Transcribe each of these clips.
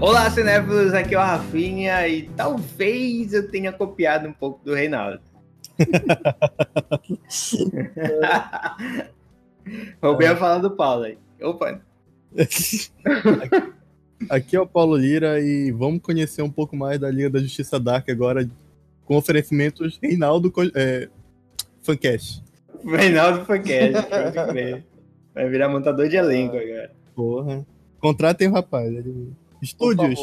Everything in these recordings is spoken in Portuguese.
Olá, cinéfilos, aqui é o Rafinha e talvez eu tenha copiado um pouco do Reinaldo. Roubei a fala do Paulo aí. Opa. Aqui é o Paulo Lira e vamos conhecer um pouco mais da Liga da Justiça Dark agora com oferecimentos Reinaldo é, Fancast. Reinaldo Fancast, pode crer. Vai virar montador de elenco agora. Porra. Contratem o rapaz. Ele... Estúdios.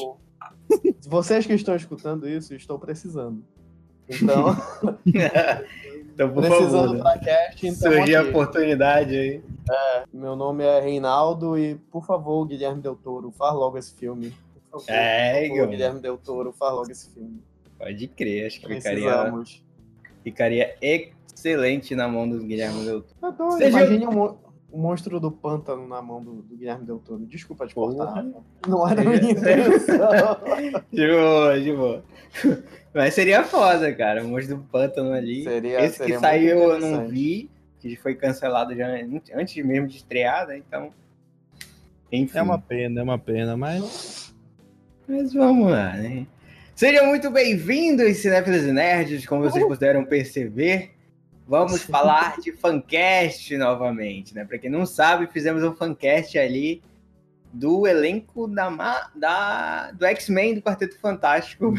Vocês que estão escutando isso, estou precisando. Então. então por precisando favor, pra cast, então. Surgir a oportunidade aí. É, meu nome é Reinaldo e, por favor, Guilherme Del Toro, faz logo esse filme. Por favor, é, por favor, Guilherme Del Toro, faz logo esse filme. Pode crer, acho que ficaria, ficaria excelente na mão do Guilherme Del Toro. Tá doido, Seja... Imagine um, o monstro do pântano na mão do, do Guilherme Del Toro. Desculpa te cortar. Não era a minha intenção. de boa, de boa. Mas seria foda, cara. O monstro do pântano ali. Seria, Esse seria que saiu eu não vi, que foi cancelado já antes mesmo de estrear, né? Então. Enfim. É uma pena, é uma pena, mas. Mas vamos lá, né? Sejam muito bem-vindos, cinéfilos e nerds, como vocês puderam perceber. Vamos falar de fancast novamente, né? Para quem não sabe, fizemos um fancast ali do elenco da, da do X-Men do Quarteto Fantástico.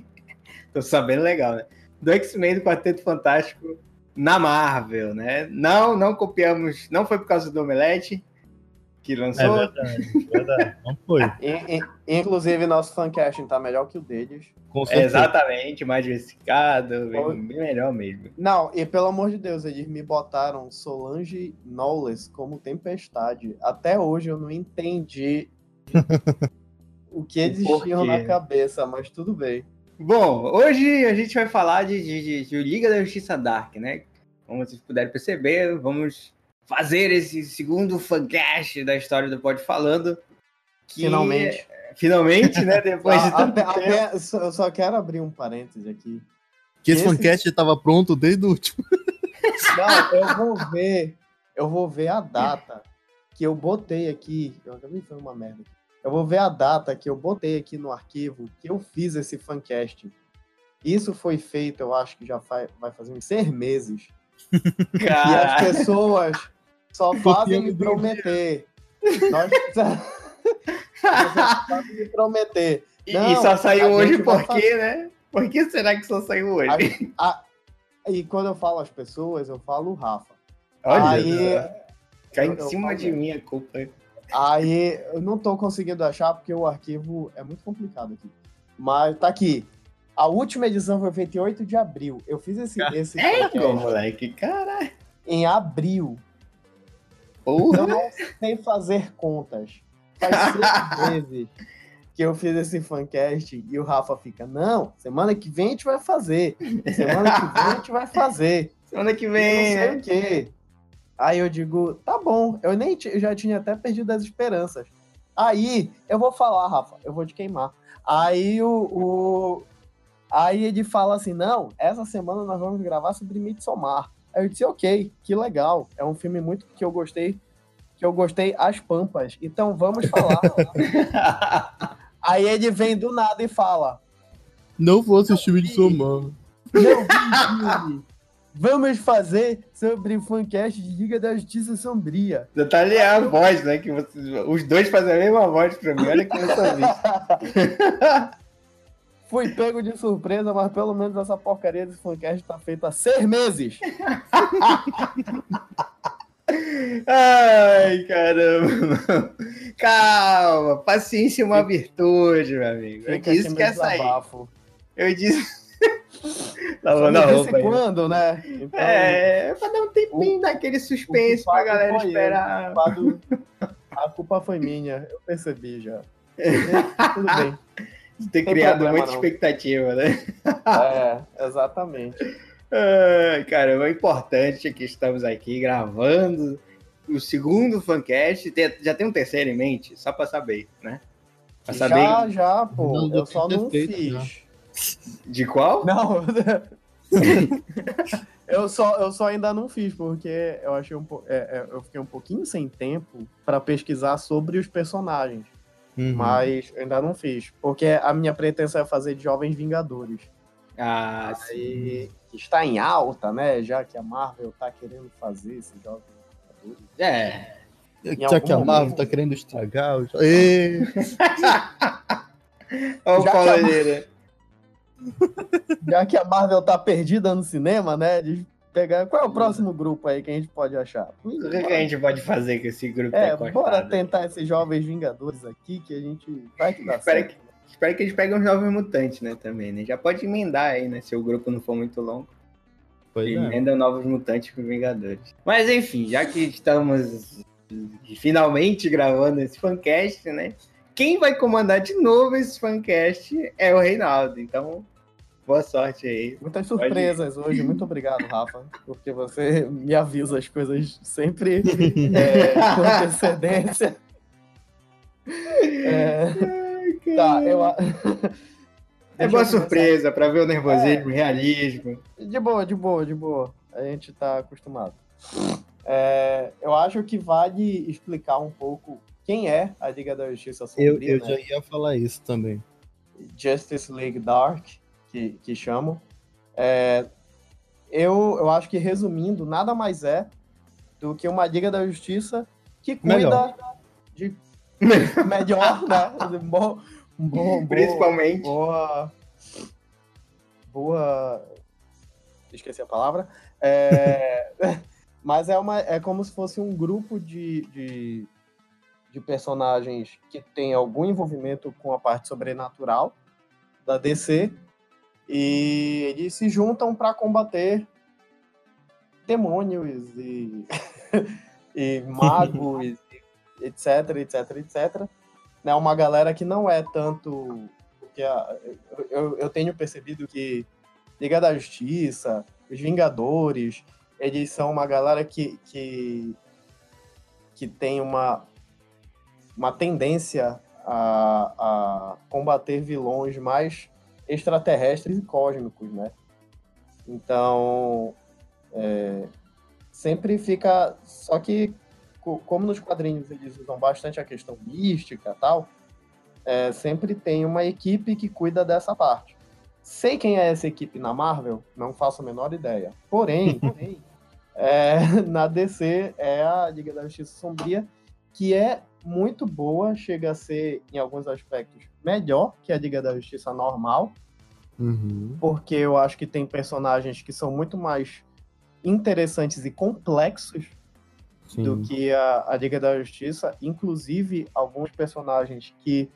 Tô sabendo legal, né? Do X-Men do Quarteto Fantástico na Marvel, né? Não, não copiamos, não foi por causa do Omelete, que lançou. É verdade, verdade. Não foi. Inclusive, nosso fancasting tá melhor que o deles. É exatamente, mais diversificado, bem, bem, melhor mesmo. Não, e pelo amor de Deus, eles me botaram Solange Knowles como tempestade. Até hoje eu não entendi o que eles tinham na cabeça, mas tudo bem. Bom, hoje a gente vai falar de, de, de, de Liga da Justiça Dark, né? Como vocês puderem perceber, vamos fazer esse segundo fancast da história do Pod Falando. Que, finalmente. Finalmente, né? Depois de tanto tempo. eu só quero abrir um parêntese aqui. Que esse, esse... fancast estava pronto desde o último. Não, eu vou ver. Eu vou ver a data que eu botei aqui. Eu também foi uma merda. Eu vou ver a data que eu botei aqui no arquivo que eu fiz esse fancast. Isso foi feito, eu acho que já vai fazer uns seis meses. E as pessoas só fazem me prometer. Nós fazem me prometer. Não, e só saiu hoje por quê, né? Por que será que só saiu hoje? A, a, e quando eu falo as pessoas, eu falo o Rafa. Olha, aí, cai em cima de mim a culpa. Aí eu não tô conseguindo achar porque o arquivo é muito complicado aqui. Mas tá aqui. A última edição foi feita em 8 de abril. Eu fiz esse. esse é, moleque, caralho. Em abril. Porra. Eu não sei fazer contas. Faz seis meses que eu fiz esse fancast e o Rafa fica: Não, semana que vem a gente vai fazer. Semana que vem a gente vai fazer. Semana que vem. Não sei o quê. Aí eu digo: Tá bom. Eu nem eu já tinha até perdido as esperanças. Aí eu vou falar, Rafa, eu vou te queimar. Aí o, o, Aí ele fala assim: não, essa semana nós vamos gravar sobre Midsommar. Aí eu disse, ok, que legal. É um filme muito que eu gostei, que eu gostei as pampas. Então vamos falar. Aí ele vem do nada e fala: Não vou assistir Midsommar. Não Vamos fazer sobre o fancast de Liga da Justiça Sombria. Já tá ali a voz, né? Que vocês, os dois fazem a mesma voz pra mim. Olha que eu vi. Fui pego de surpresa, mas pelo menos essa porcaria desse fancast tá feita há seis meses. Ai, caramba. Calma, paciência é uma virtude, meu amigo. Eu disse que ia sair. Eu disse. Lavando a roupa. Aí. quando, né? Então, é, pra dar um tempinho o, daquele suspense pra galera esperar. a culpa foi minha, eu percebi já. Tudo bem ter criado problema, muita não. expectativa, né? É, exatamente. Ai, caramba, é importante que estamos aqui gravando o segundo fancast. Já tem um terceiro em mente, só para saber, né? Pra saber... Já, já, pô. Não, eu só não fiz. Já. De qual? Não. eu, só, eu só ainda não fiz, porque eu achei um é, é, eu fiquei um pouquinho sem tempo para pesquisar sobre os personagens. Uhum. mas eu ainda não fiz. Porque a minha pretensão é fazer de Jovens Vingadores. Ah, sim. Aí, que está em alta, né? Já que a Marvel tá querendo fazer esse Jovens Vingadores. É. Já algum que a Marvel momento. tá querendo estragar. os- Ê, Olha o Já que Paulo a- Lira. Já que a Marvel tá perdida no cinema, né? De pegar. Qual é o próximo grupo aí que a gente pode achar? O que, que a gente pode fazer com esse grupo É, tá bora tentar esses jovens vingadores aqui que a gente vai que dá Espera certo. Espero que eles peguem os novos mutantes, né, também, né? Já pode emendar aí, né? Se o grupo não for muito longo. Pois é. Emenda novos mutantes com Vingadores. Mas enfim, já que estamos finalmente gravando esse fancast, né? Quem vai comandar de novo esse fancast é o Reinaldo. Então, boa sorte aí. Muitas surpresas hoje. Muito obrigado, Rafa, porque você me avisa as coisas sempre é, com antecedência. É, tá, eu. É boa eu surpresa pra ver o nervosismo, o realismo. De boa, de boa, de boa. A gente tá acostumado. É, eu acho que vale explicar um pouco quem é a Liga da Justiça Eu, Sombria, eu né? já ia falar isso também. Justice League Dark, que, que chamam. É, eu, eu acho que, resumindo, nada mais é do que uma Liga da Justiça que cuida Melhor. de melhor, né? Bom, bom, Principalmente. boa, boa, esqueci a palavra. É, mas é uma, é como se fosse um grupo de, de, de personagens que tem algum envolvimento com a parte sobrenatural da DC e eles se juntam para combater demônios e, e magos, etc, etc, etc. Né, uma galera que não é tanto porque a- eu, eu tenho percebido que Liga da Justiça, os Vingadores, eles são uma galera que, que, que tem uma, uma tendência a, a combater vilões mais extraterrestres e cósmicos, né? Então, é, sempre fica... Só que, co- como nos quadrinhos eles usam bastante a questão mística e tal, é, sempre tem uma equipe que cuida dessa parte. Sei quem é essa equipe na Marvel, não faço a menor ideia. Porém, porém, é, na DC é a Liga da Justiça Sombria, que é muito boa, chega a ser, em alguns aspectos, melhor que a Liga da Justiça normal, Uhum. porque eu acho que tem personagens que são muito mais interessantes e complexos Sim. do que a, a Liga da Justiça, inclusive alguns personagens que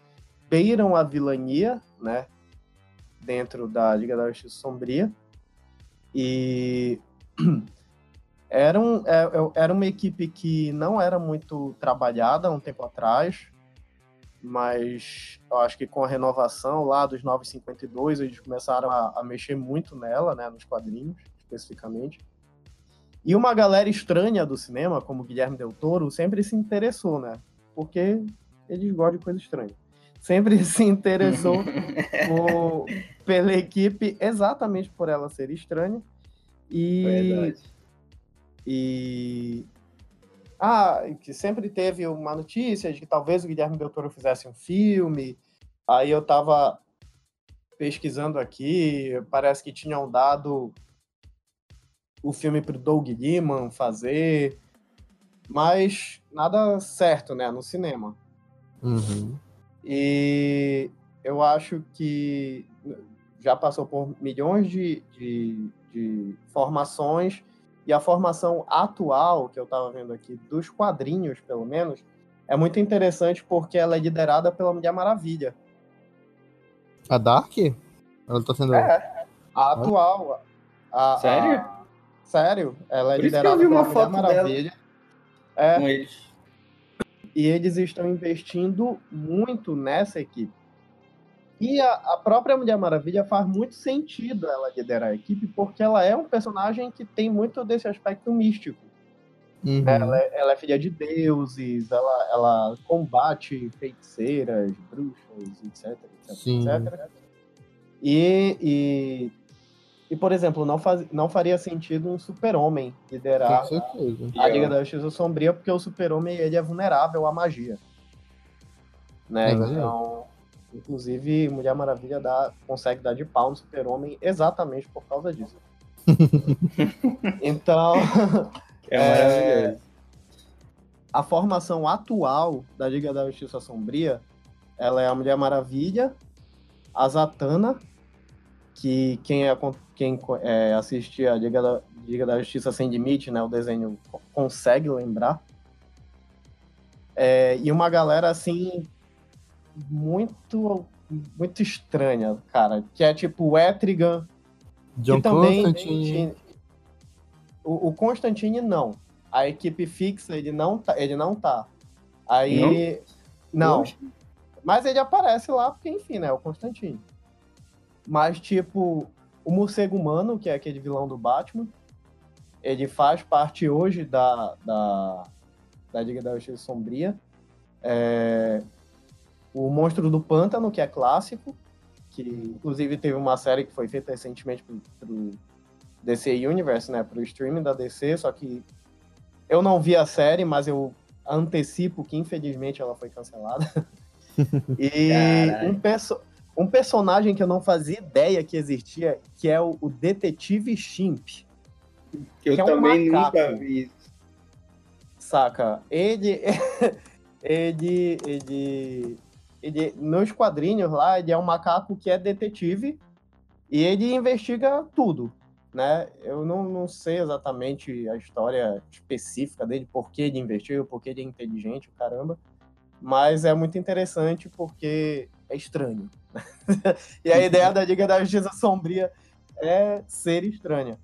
beiram a vilania, né, dentro da Liga da Justiça Sombria, e era, um, é- é- era uma equipe que não era muito trabalhada há um tempo atrás, mas eu acho que com a renovação lá dos 952, eles começaram a, a mexer muito nela, né, nos quadrinhos, especificamente. E uma galera estranha do cinema, como Guilherme Del Toro, sempre se interessou, né? Porque eles gostam de coisa estranha. Sempre se interessou por- pela equipe exatamente por ela ser estranha. E, Verdade. E ah, que sempre teve uma notícia de que talvez o Guilherme Del Toro fizesse um filme. Aí eu tava pesquisando aqui, parece que tinham dado o filme pro Doug Liman fazer, mas nada certo, né, no cinema. Uhum. E eu acho que já passou por milhões de, de, de formações, e a formação atual, que eu estava vendo aqui, dos quadrinhos, pelo menos, é muito interessante porque ela é liderada pela Mulher Maravilha. A Dark? Ela tá sendo. É, a atual. a- a- Sério? sério, ela é Por isso que eu liderada vi uma pela foto Mulher dela. Maravilha. É, Com eles. e eles estão investindo muito nessa equipe. E a, a própria Mulher Maravilha faz muito sentido ela liderar a equipe, porque ela é um personagem que tem muito desse aspecto místico. Uhum. Ela, é, ela é filha de deuses, ela, ela combate feiticeiras, bruxas, etc, etc, Sim. etc. E, e, e, por exemplo, não, faz, não faria sentido um super-homem liderar certeza. a Liga da Justiça Sombria, porque o super-homem ele é vulnerável à magia. né? É então, inclusive, Mulher Maravilha dá, consegue dar de pau no Super-Homem exatamente por causa disso. então, É, É, a formação atual da Liga da Justiça Sombria, ela é a Mulher Maravilha, a Zatanna, que quem, é, quem é, assistia a Liga da, Liga da Justiça Sem Limite, né, o desenho consegue lembrar. É, e uma galera, assim, muito, muito estranha, cara, que é tipo o Etrigan, John que também Constantine. O, o Constantine não. A equipe fixa ele não tá, ele não tá. Aí não. Poxa. Mas ele aparece lá porque enfim, né, é o Constantine. Mas tipo, o morcego humano, que é aquele vilão do Batman, ele faz parte hoje da da, da Liga da Justiça Sombria. É, o monstro do pântano, que é clássico, que inclusive teve uma série que foi feita recentemente pro, pro DC Universe, né, pro streaming da DC, só que eu não vi a série, mas eu antecipo que infelizmente ela foi cancelada. e um, perso um personagem que eu não fazia ideia que existia, que é o, o Detetive Chimp, Eu que é um também macaco. nunca vi isso. saca? Ele, ele, ele, ele, nos quadrinhos lá, ele é um macaco que é detetive e ele investiga tudo, né? Eu não, não sei exatamente a história específica dele, por que ele investiga, por que ele é inteligente, caramba, mas é muito interessante porque é estranho. e a ideia da Liga da Justiça Sombria é ser estranha.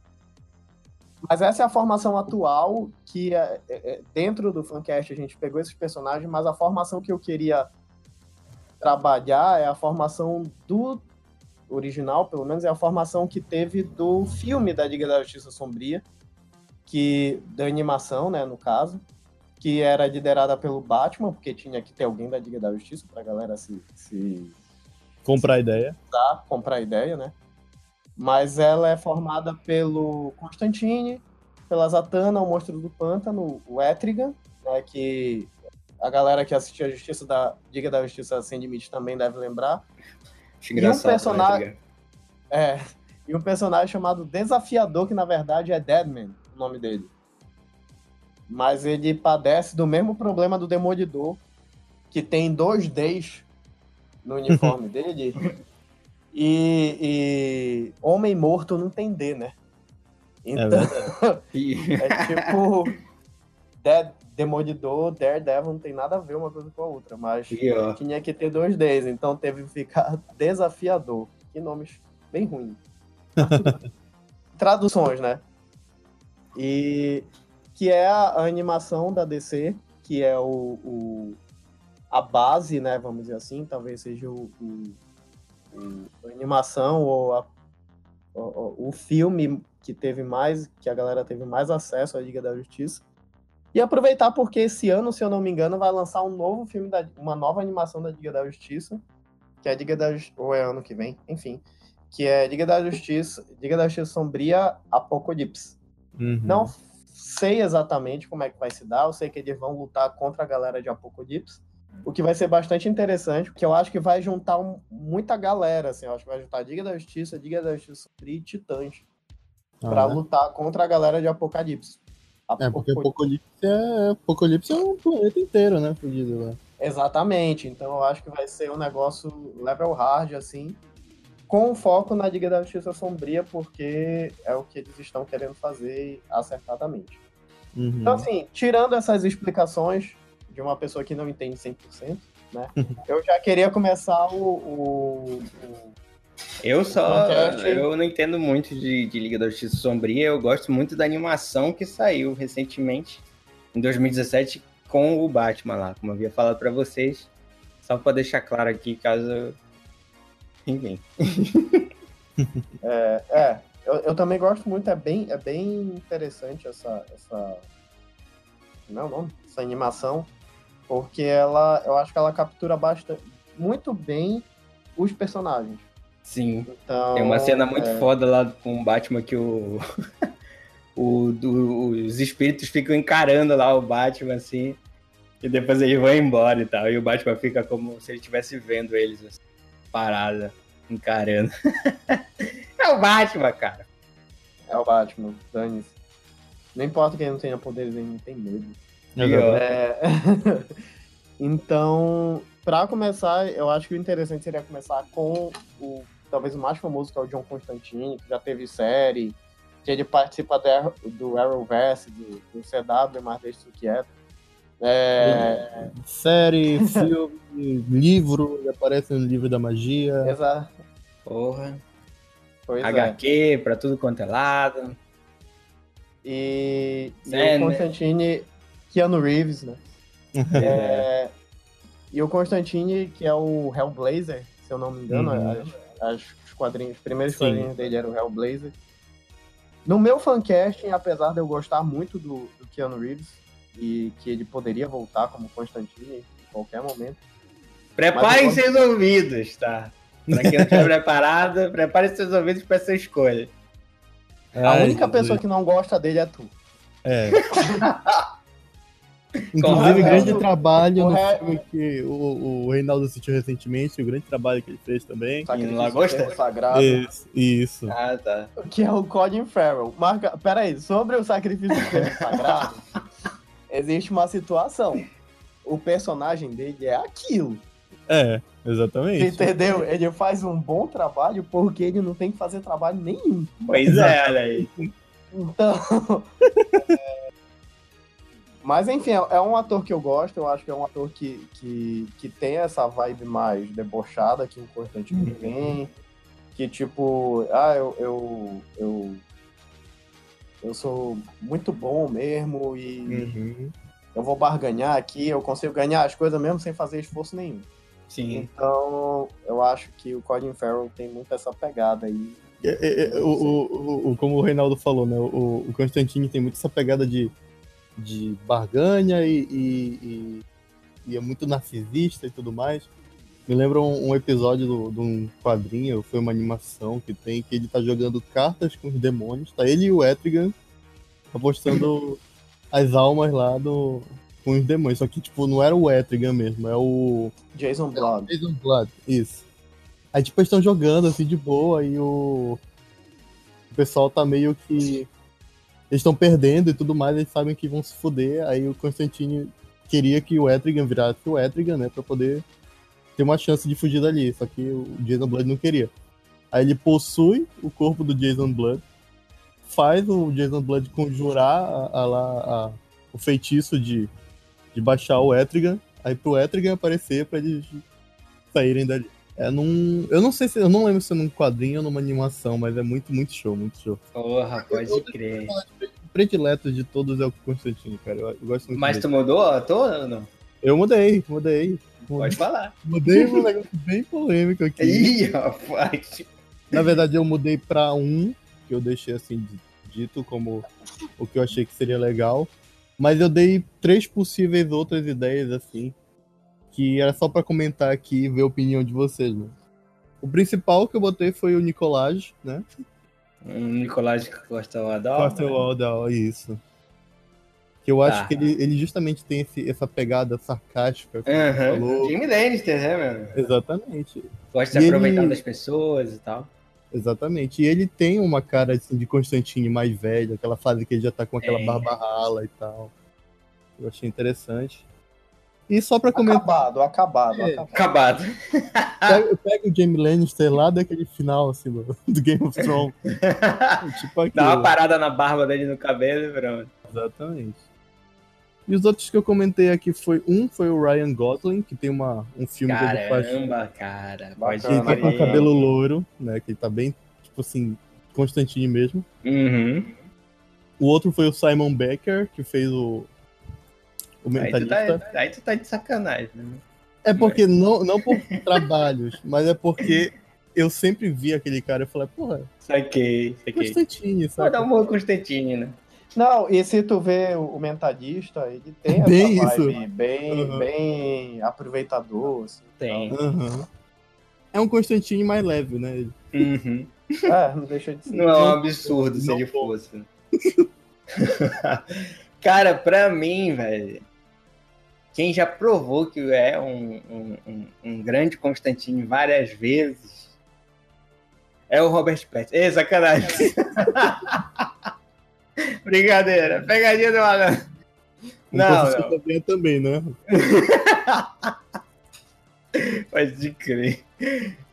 Mas essa é a formação atual que é, é, é, dentro do Fancast a gente pegou esses personagens, mas a formação que eu queria trabalhar é a formação do original, pelo menos é a formação que teve do filme da Liga da Justiça Sombria, que da animação, né, no caso, que era liderada pelo Batman, porque tinha que ter alguém da Liga da Justiça pra galera se, se Comprar a ideia. tá, comprar a ideia, né? Mas ela é formada pelo Constantine, pela Zatanna, o Monstro do Pântano, o Etrigan, né, que a galera que assistiu a Justiça da Liga da Justiça Sem Limite também deve lembrar. Acho E um engraçado, personagem- né, É, e um personagem chamado Desafiador, que na verdade é Deadman, o nome dele. Mas ele padece do mesmo problema do Demolidor, que tem dois Ds no uniforme dele. E, e Homem Morto não tem D, né? É Então. E- é tipo. Dead, Demolidor, Daredevil não tem nada a ver uma coisa com a outra, mas Pior. tinha que ter dois Ds, então teve que ficar desafiador. Que nomes bem ruins. Traduções, né? E que é a, animação da DC, que é o, o- a base, né? Vamos dizer assim, talvez seja o, o- o- a animação ou a- o- o filme que teve mais, que a galera teve mais acesso à Liga da Justiça. E aproveitar porque esse ano, se eu não me engano, vai lançar um novo filme, da, uma nova animação da Liga da Justiça, que é a Liga da Justiça, ou é ano que vem, enfim, que é Liga da Justiça, Liga da Justiça Sombria Apocalipse. Uhum. Não sei exatamente como é que vai se dar, eu sei que eles vão lutar contra a galera de Apocalipse, o que vai ser bastante interessante, porque eu acho que vai juntar um- muita galera, assim, eu acho que vai juntar Liga da Justiça, Liga da Justiça Sombria e Titãs, Ah, pra né? lutar contra a galera de Apocalipse. É, porque Apocal- Apocalipse é, Apocalipse é um planeta inteiro, né? Fudido lá. Exatamente. Então eu acho que vai ser um negócio level hard, assim, com foco na Liga da Justiça Sombria, porque é o que eles estão querendo fazer acertadamente. Uhum. Então, assim, tirando essas explicações de uma pessoa que não entende 100%, né? eu já queria começar o. o- o- Eu só. Eu não entendo muito de, de Liga da Justiça Sombria. Eu gosto muito da animação que saiu recentemente, em 2017, com o Batman lá, como eu havia falado pra vocês. Só pra deixar claro aqui, caso. Enfim. É, é, eu, eu também gosto muito, é bem, é bem interessante essa, essa. Não, não, essa animação, porque ela, eu acho que ela captura bastante, muito bem os personagens. Sim. Então, Tem uma cena muito é, foda lá com o Batman que o. o do- os espíritos ficam encarando lá o Batman, assim. E depois eles vão embora e tal. E o Batman fica como se ele estivesse vendo eles assim, parada, encarando. é o Batman, cara. É o Batman, dane-se. Não importa que ele não tenha poderes, ele não tem medo. É... então, pra começar, eu acho que o interessante seria começar com o talvez o mais famoso, que é o John Constantine, que já teve série, que ele participa do, do Arrowverse, do, do CW, mas deixa isso quieto. É... Série, filme, livro, ele aparece no livro da magia. Exato. Porra. Pois é. HQ pra tudo quanto é lado. E, e É, o né? Constantine, Keanu Reeves, né? É, e o Constantine, que é o Hellblazer, se eu não me engano, Uhum. as, as- os quadrinhos, os primeiros Sim. quadrinhos dele eram o Hellblazer. No meu fancasting, apesar de eu gostar muito do, do Keanu Reeves e que ele poderia voltar como Constantine em qualquer momento, Preparem seus ouvidos, tá? Pra quem não estiver preparado, preparem seus ouvidos pra essa escolha. a Ai, única pessoa que não gosta dele é tu. É. Inclusive, razão. grande trabalho O no filme que o, o Reinaldo assistiu recentemente, o grande trabalho que ele fez também. Sacrifício Lagosta? do Sagrado. Isso, isso. Ah, tá. que é o Colin Farrell. Marca, peraí, sobre o sacrifício sagrado, existe uma situação. O personagem dele é aquilo, É, exatamente. entendeu? Ele faz um bom trabalho porque ele não tem que fazer trabalho nenhum. Pois é, olha aí. Então. é, Mas enfim, é é um ator que eu gosto, eu acho que é um ator que, que, que tem essa vibe mais debochada que o Constantino tem. Que tipo, ah, eu, eu, eu, eu sou muito bom mesmo e Uhum. eu vou barganhar aqui, eu consigo ganhar as coisas mesmo sem fazer esforço nenhum. Sim. Então, eu acho que o Colin Farrell tem muito essa pegada aí. É, é, é, o, o, o- como o Reinaldo falou, né? O, o Constantine tem muito essa pegada de, de barganha e, e, e- e é muito narcisista e tudo mais. Me lembra um, um episódio do- de um quadrinho, foi uma animação que tem, que ele tá jogando cartas com os demônios. Tá ele e o Etrigan apostando as almas lá do, com os demônios. Só que, tipo, não era o Etrigan mesmo, é o. Jason Blood. Jason Blood, isso. Aí, tipo, eles estão jogando assim de boa e o. O pessoal tá meio que. Eles estão perdendo e tudo mais, eles sabem que vão se fuder. Aí o Constantine queria que o Etrigan virasse o Etrigan, né? Pra poder ter uma chance de fugir dali. Só que o Jason Blood não queria. Aí ele possui o corpo do Jason Blood, faz o Jason Blood conjurar a, a a- o feitiço de, de baixar o Etrigan, aí pro Etrigan aparecer pra eles saírem dali. É num. Eu não sei se. Eu não lembro se é num quadrinho ou numa animação, mas é muito, muito show, muito show. Porra, pode crer. O predileto de todos é o Constantino, cara. Eu, eu gosto muito Mas dele. tu mudou o ator ou não? Eu mudei, mudei. Pode falar. Mudei um negócio bem polêmico aqui. Ih, rapaz. Na verdade, eu mudei pra um, que eu deixei assim dito como o que eu achei que seria legal. Mas eu dei três possíveis outras ideias, assim, que era só pra comentar aqui e ver a opinião de vocês, né? O principal que eu botei foi o Nicolás, né? Um Nicolás Costa Waldau. Costa Waldau, isso. Que eu acho Tá. que ele, ele justamente tem esse- essa pegada sarcástica. falou. Jimmy Lannister, né, mano? Exatamente. Gosta de se aproveitar ele- das pessoas e tal. Exatamente. E ele tem uma cara assim, de Constantine mais velho, aquela fase que ele já tá com aquela É. barba rala e tal. Eu achei interessante. E só pra comentar, Acabado, acabado, É. acabado. Acabado. pega, pega o Jamie Lannister lá daquele final assim, do, do Game of Thrones. tipo aquilo. Dá uma parada na barba dele no cabelo e pronto. Exatamente. E os outros que eu comentei aqui foi um foi o Ryan Gosling, que tem uma, um filme que ele faz Caramba, cara. Pode ele tá com cabelo loiro, né? Que ele tá bem, tipo assim, Constantine mesmo. Uhum. O outro foi o Simon Becker, que fez o, o Aí tu, Mentalista. tá, aí tu tá de sacanagem. Né? É porque, não, não por trabalhos, mas é porque eu sempre vi aquele cara e falei, porra, Saquei, saquei. Constantine, dar sabe? um morro com o Constantine, né? Não, e se tu vê o mentalista, ele tem essa Bem vibe isso. bem, Uhum. bem aproveitador, assim. Tem. Aham. É um Constantine mais leve, né? Uhum. É, não deixa de ser. Não é um absurdo se Não ele fosse. Cara, pra mim, velho. Quem já provou que é um, um, um, grande Constantine várias vezes é o Robert Pattinson. Ei, sacanagem. Brincadeira. Pegadinha do malandro. Não, não. também, né? Pode crer.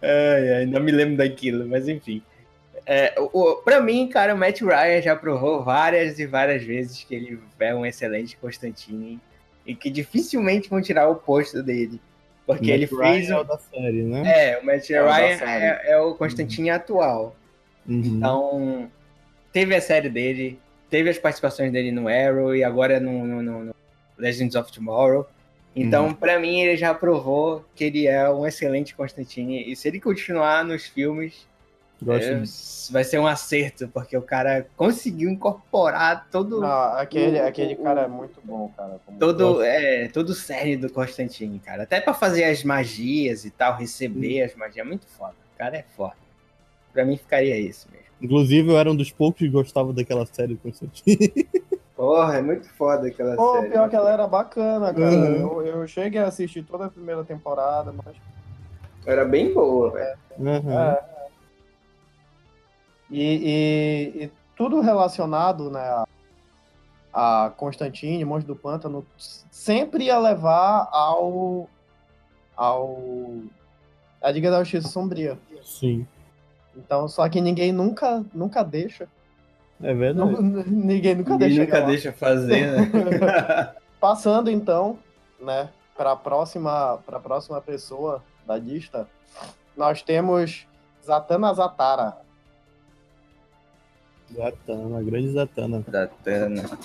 Ai, ai, não me lembro daquilo, mas enfim. É, o, pra mim, cara, o Matt Ryan já provou várias e várias vezes que ele é um excelente Constantine e que dificilmente vão tirar o posto dele. Porque ele Ryan fez. É o da série, né? É, o Matt é Ryan é, é, o Constantine uhum. atual. Uhum. Então, teve a série dele, teve as participações dele no Arrow e agora no, no, no Legends of Tomorrow. Então, uhum. para mim, ele já provou que ele é um excelente Constantine. E se ele continuar nos filmes, é, vai ser um acerto, porque o cara conseguiu incorporar todo. Não, aquele, o, aquele o, cara é muito bom, cara. Todo, é, todo o série do Constantine, cara. Até para fazer as magias e tal, receber as magias. É muito foda. O cara é foda. Pra mim, ficaria isso mesmo. Inclusive, eu era um dos poucos que gostava daquela série do Constantine. Porra, é muito foda aquela Pô, série. Pô, pior que ela era bacana, cara. Uhum. Eu, eu, cheguei a assistir toda a primeira temporada, mas. Era bem boa, velho. Uhum. É. E, e, e, tudo relacionado, né, a, a Constantine, Monstro do Pântano, sempre ia levar ao. ao. a Liga da Justiça Sombria. Sim. Então, só que ninguém nunca, nunca deixa é verdade. Não, ninguém nunca ninguém deixa. nunca deixa fazer, né? Passando então, né, para a próxima, para próxima pessoa da lista, nós temos Zatanna Zatara. Zatanna, grande Zatanna. Zatanna.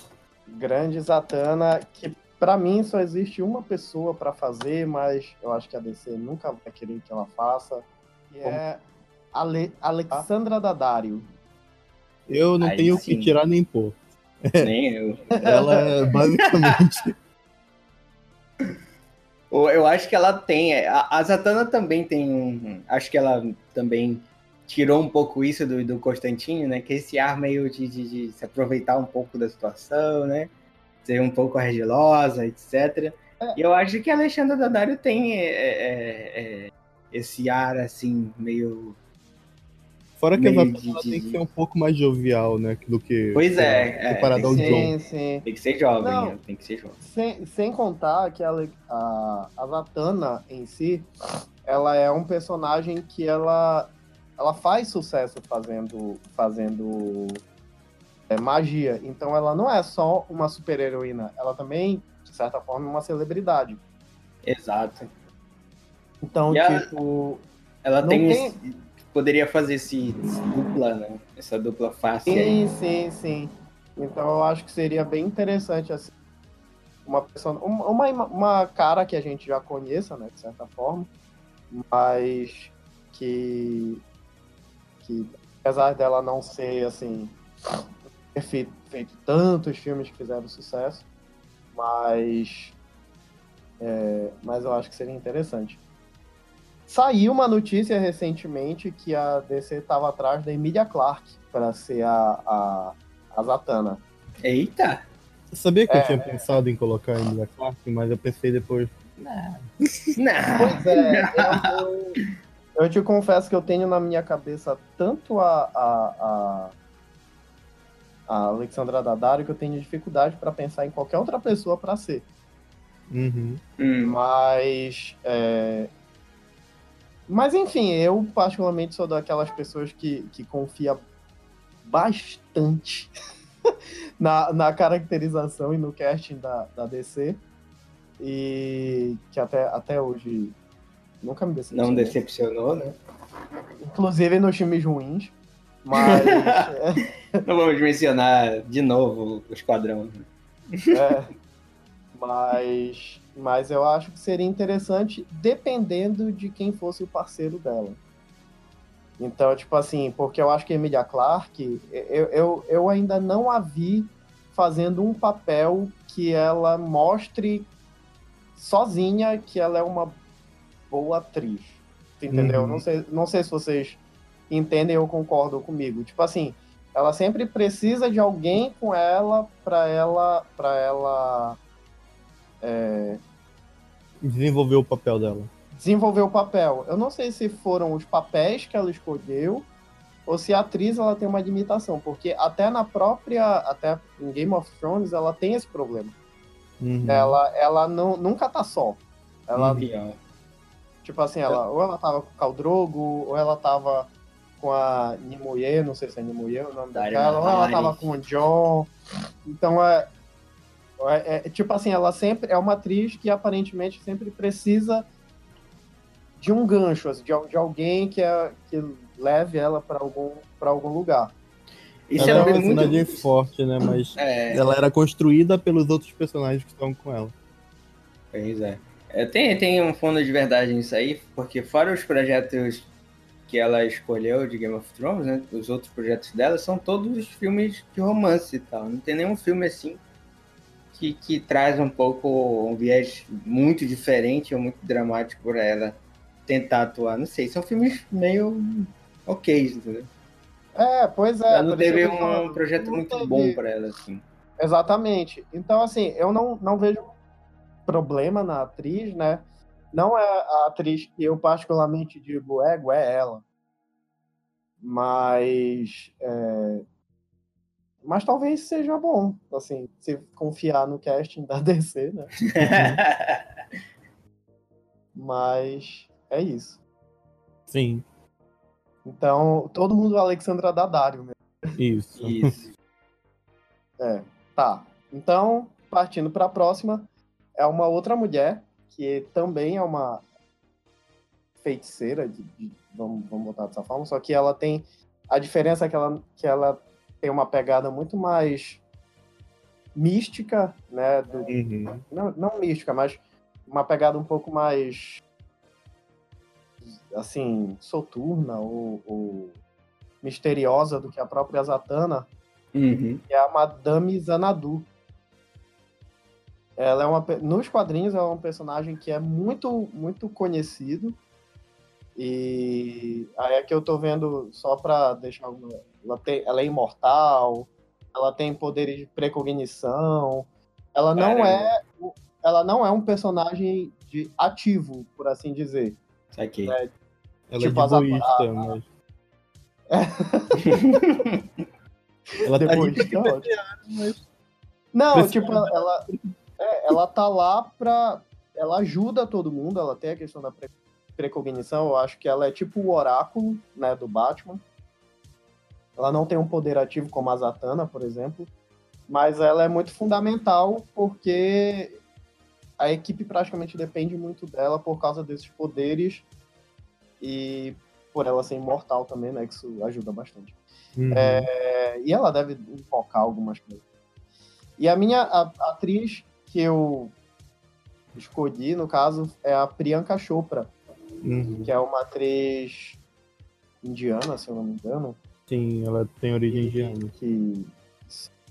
Grande Zatanna, que para mim só existe uma pessoa para fazer, mas eu acho que a DC nunca vai querer que ela faça, que Como? é Ale Alexandra Daddario. Eu não Aí tenho o que tirar nem pôr. Nem eu. Ela é basicamente. eu acho que ela tem. A, Zatanna também tem. Acho que ela também tirou um pouco isso do, do Constantino, né? Que esse ar meio de, de, de, se aproveitar um pouco da situação, né? Ser um pouco argilosa, etc. É. E eu acho que a Alexandra Daddario tem é, é, é esse ar, assim, meio Fora que a de... tem que ser um pouco mais jovial, né? Do que. Pois é, é comparado ao John. Sim. Tem que ser jovem, Não, tem que ser jovem. Sem, sem contar que a, a, a Zatanna em si, ela é um personagem que ela, ela faz sucesso fazendo, fazendo é, magia. Então ela não é só uma super heroína, ela também, de certa forma, é uma celebridade. Exato. Então, e tipo. Ela tem, tem poderia fazer esse, esse dupla, né? Essa dupla face. Sim, aí. sim, sim. Então eu acho que seria bem interessante assim, uma pessoa, uma, uma cara que a gente já conheça, né, de certa forma, mas que que apesar dela não ser assim ter feito, feito tantos filmes que fizeram sucesso, mas é, mas eu acho que seria interessante. Saiu uma notícia recentemente que a DC estava atrás da Emilia Clarke para ser a, a, a Zatanna. Eita! Eu sabia que é... eu tinha pensado em colocar a Emilia Clarke, mas eu pensei depois. Não. Não. Pois é, eu, eu, eu, te confesso que eu tenho na minha cabeça tanto a, a, a, a Alexandra Daddario que eu tenho dificuldade para pensar em qualquer outra pessoa para ser. Uhum. Hum. Mas é, mas enfim, eu particularmente sou daquelas pessoas que, que confia bastante na, na caracterização e no casting da, da DC. E que até, até hoje nunca me decepcionou. Não decepcionou, né? Inclusive nos filmes ruins. Mas. Não vamos mencionar de novo o Esquadrão. É, mas mas eu acho que seria interessante dependendo de quem fosse o parceiro dela. Então, tipo assim, porque eu acho que Emilia Clarke, eu, eu, eu ainda não a vi fazendo um papel que ela mostre sozinha que ela é uma boa atriz. Entendeu? Uhum. Não, sei, não sei se vocês entendem ou concordam comigo. Tipo assim, ela sempre precisa de alguém com ela para ela para ela é, Desenvolveu o papel dela. Desenvolveu o papel. Eu não sei se foram os papéis que ela escolheu ou se a atriz ela tem uma limitação, porque até na própria, até em Game of Thrones ela tem esse problema. Uhum. Ela, ela não, nunca tá só. Ela, Pior. Tipo assim, ela, ou ela tava com o Khal Drogo, ou ela tava com a Nimue, não sei se é Nimue o nome daquela, ou ela tava com o John. Então é, é, é, tipo assim, ela sempre é uma atriz que aparentemente sempre precisa de um gancho, assim, de, de alguém que, é, que leve ela pra algum, pra algum lugar. Isso ela é é, uma muito... personagem forte, né? Mas É, ela era construída pelos outros personagens que estão com ela. pois é. É, Tem, tem um fundo de verdade nisso aí, porque fora os projetos que ela escolheu de Game of Thrones, né? Os outros projetos dela são todos filmes de romance e tal. Não tem nenhum filme assim que, que traz um pouco um viés muito diferente ou muito dramático para ela tentar atuar. Não sei, são filmes meio ok, entendeu? É, pois é. ela não teve um falando, projeto não muito teve- bom para ela, assim. Exatamente. Então, assim, eu não, não vejo problema na atriz, né? Não é a atriz que eu particularmente digo ego, é ela. Mas. é, Mas talvez seja bom, assim, se confiar no casting da DC, né? Mas é isso. Sim, Então, todo mundo Alexandra Daddario mesmo. isso. Isso. É, tá. Então, partindo para a próxima, é uma outra mulher que também é uma feiticeira, de, de- vamos, vamos botar dessa forma, só que ela tem a diferença é que ela, que ela tem uma pegada muito mais mística, né? do- Uhum. não, não mística, mas uma pegada um pouco mais assim, soturna ou, ou misteriosa do que a própria Zatanna, Uhum. que é a Madame Zanadu. Ela é uma nos quadrinhos ela é um personagem que é muito muito conhecido e aí é que eu tô vendo só pra deixar ela tem ela é imortal, ela tem poderes de precognição. Ela não Caramba. é ela não é um personagem de ativo, por assim dizer. Saquei. Ela Tipo, é as de boísta, a- mas. ela tá Depois, é mas. Não, tipo, ela, é, ela tá lá pra. Ela ajuda todo mundo, ela tem a questão da pre- precognição, eu acho que ela é tipo o oráculo, né, do Batman. Ela não tem um poder ativo como a Zatanna, por exemplo, mas ela é muito fundamental porque a equipe praticamente depende muito dela por causa desses poderes e por ela ser imortal também, né, que isso ajuda bastante. Uhum. É, e ela deve invocar algumas coisas. E a minha a- a atriz que eu escolhi, no caso, é a Priyanka Chopra, Uhum. que é uma atriz indiana, se eu não me engano, Sim, ela tem origem indiana. que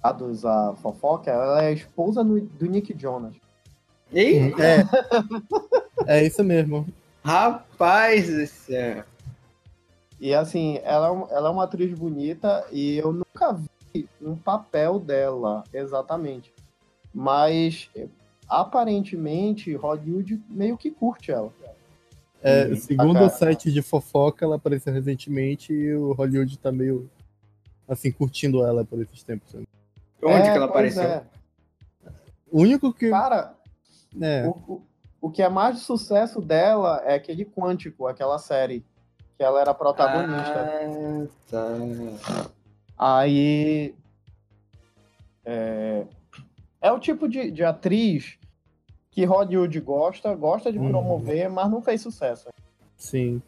dados a fofoca, ela é a esposa do Nick Jonas. Ih, É, é isso mesmo. rapaz do céu. E assim, ela, é ela é uma atriz bonita e eu nunca vi um papel dela exatamente. Mas eh, aparentemente Hollywood meio que curte ela. É, Uhum. segundo o site de fofoca, ela apareceu recentemente e o Hollywood tá meio assim, curtindo ela por esses tempos. Onde É, que ela apareceu? é. O único que. Cara, É, o, o, o que é mais de sucesso dela é aquele Quântico, aquela série. Que ela era protagonista. Ah, tá. Aí. É, é o tipo de, de atriz que Hollywood gosta, gosta de Uhum. promover, mas não fez sucesso. sim.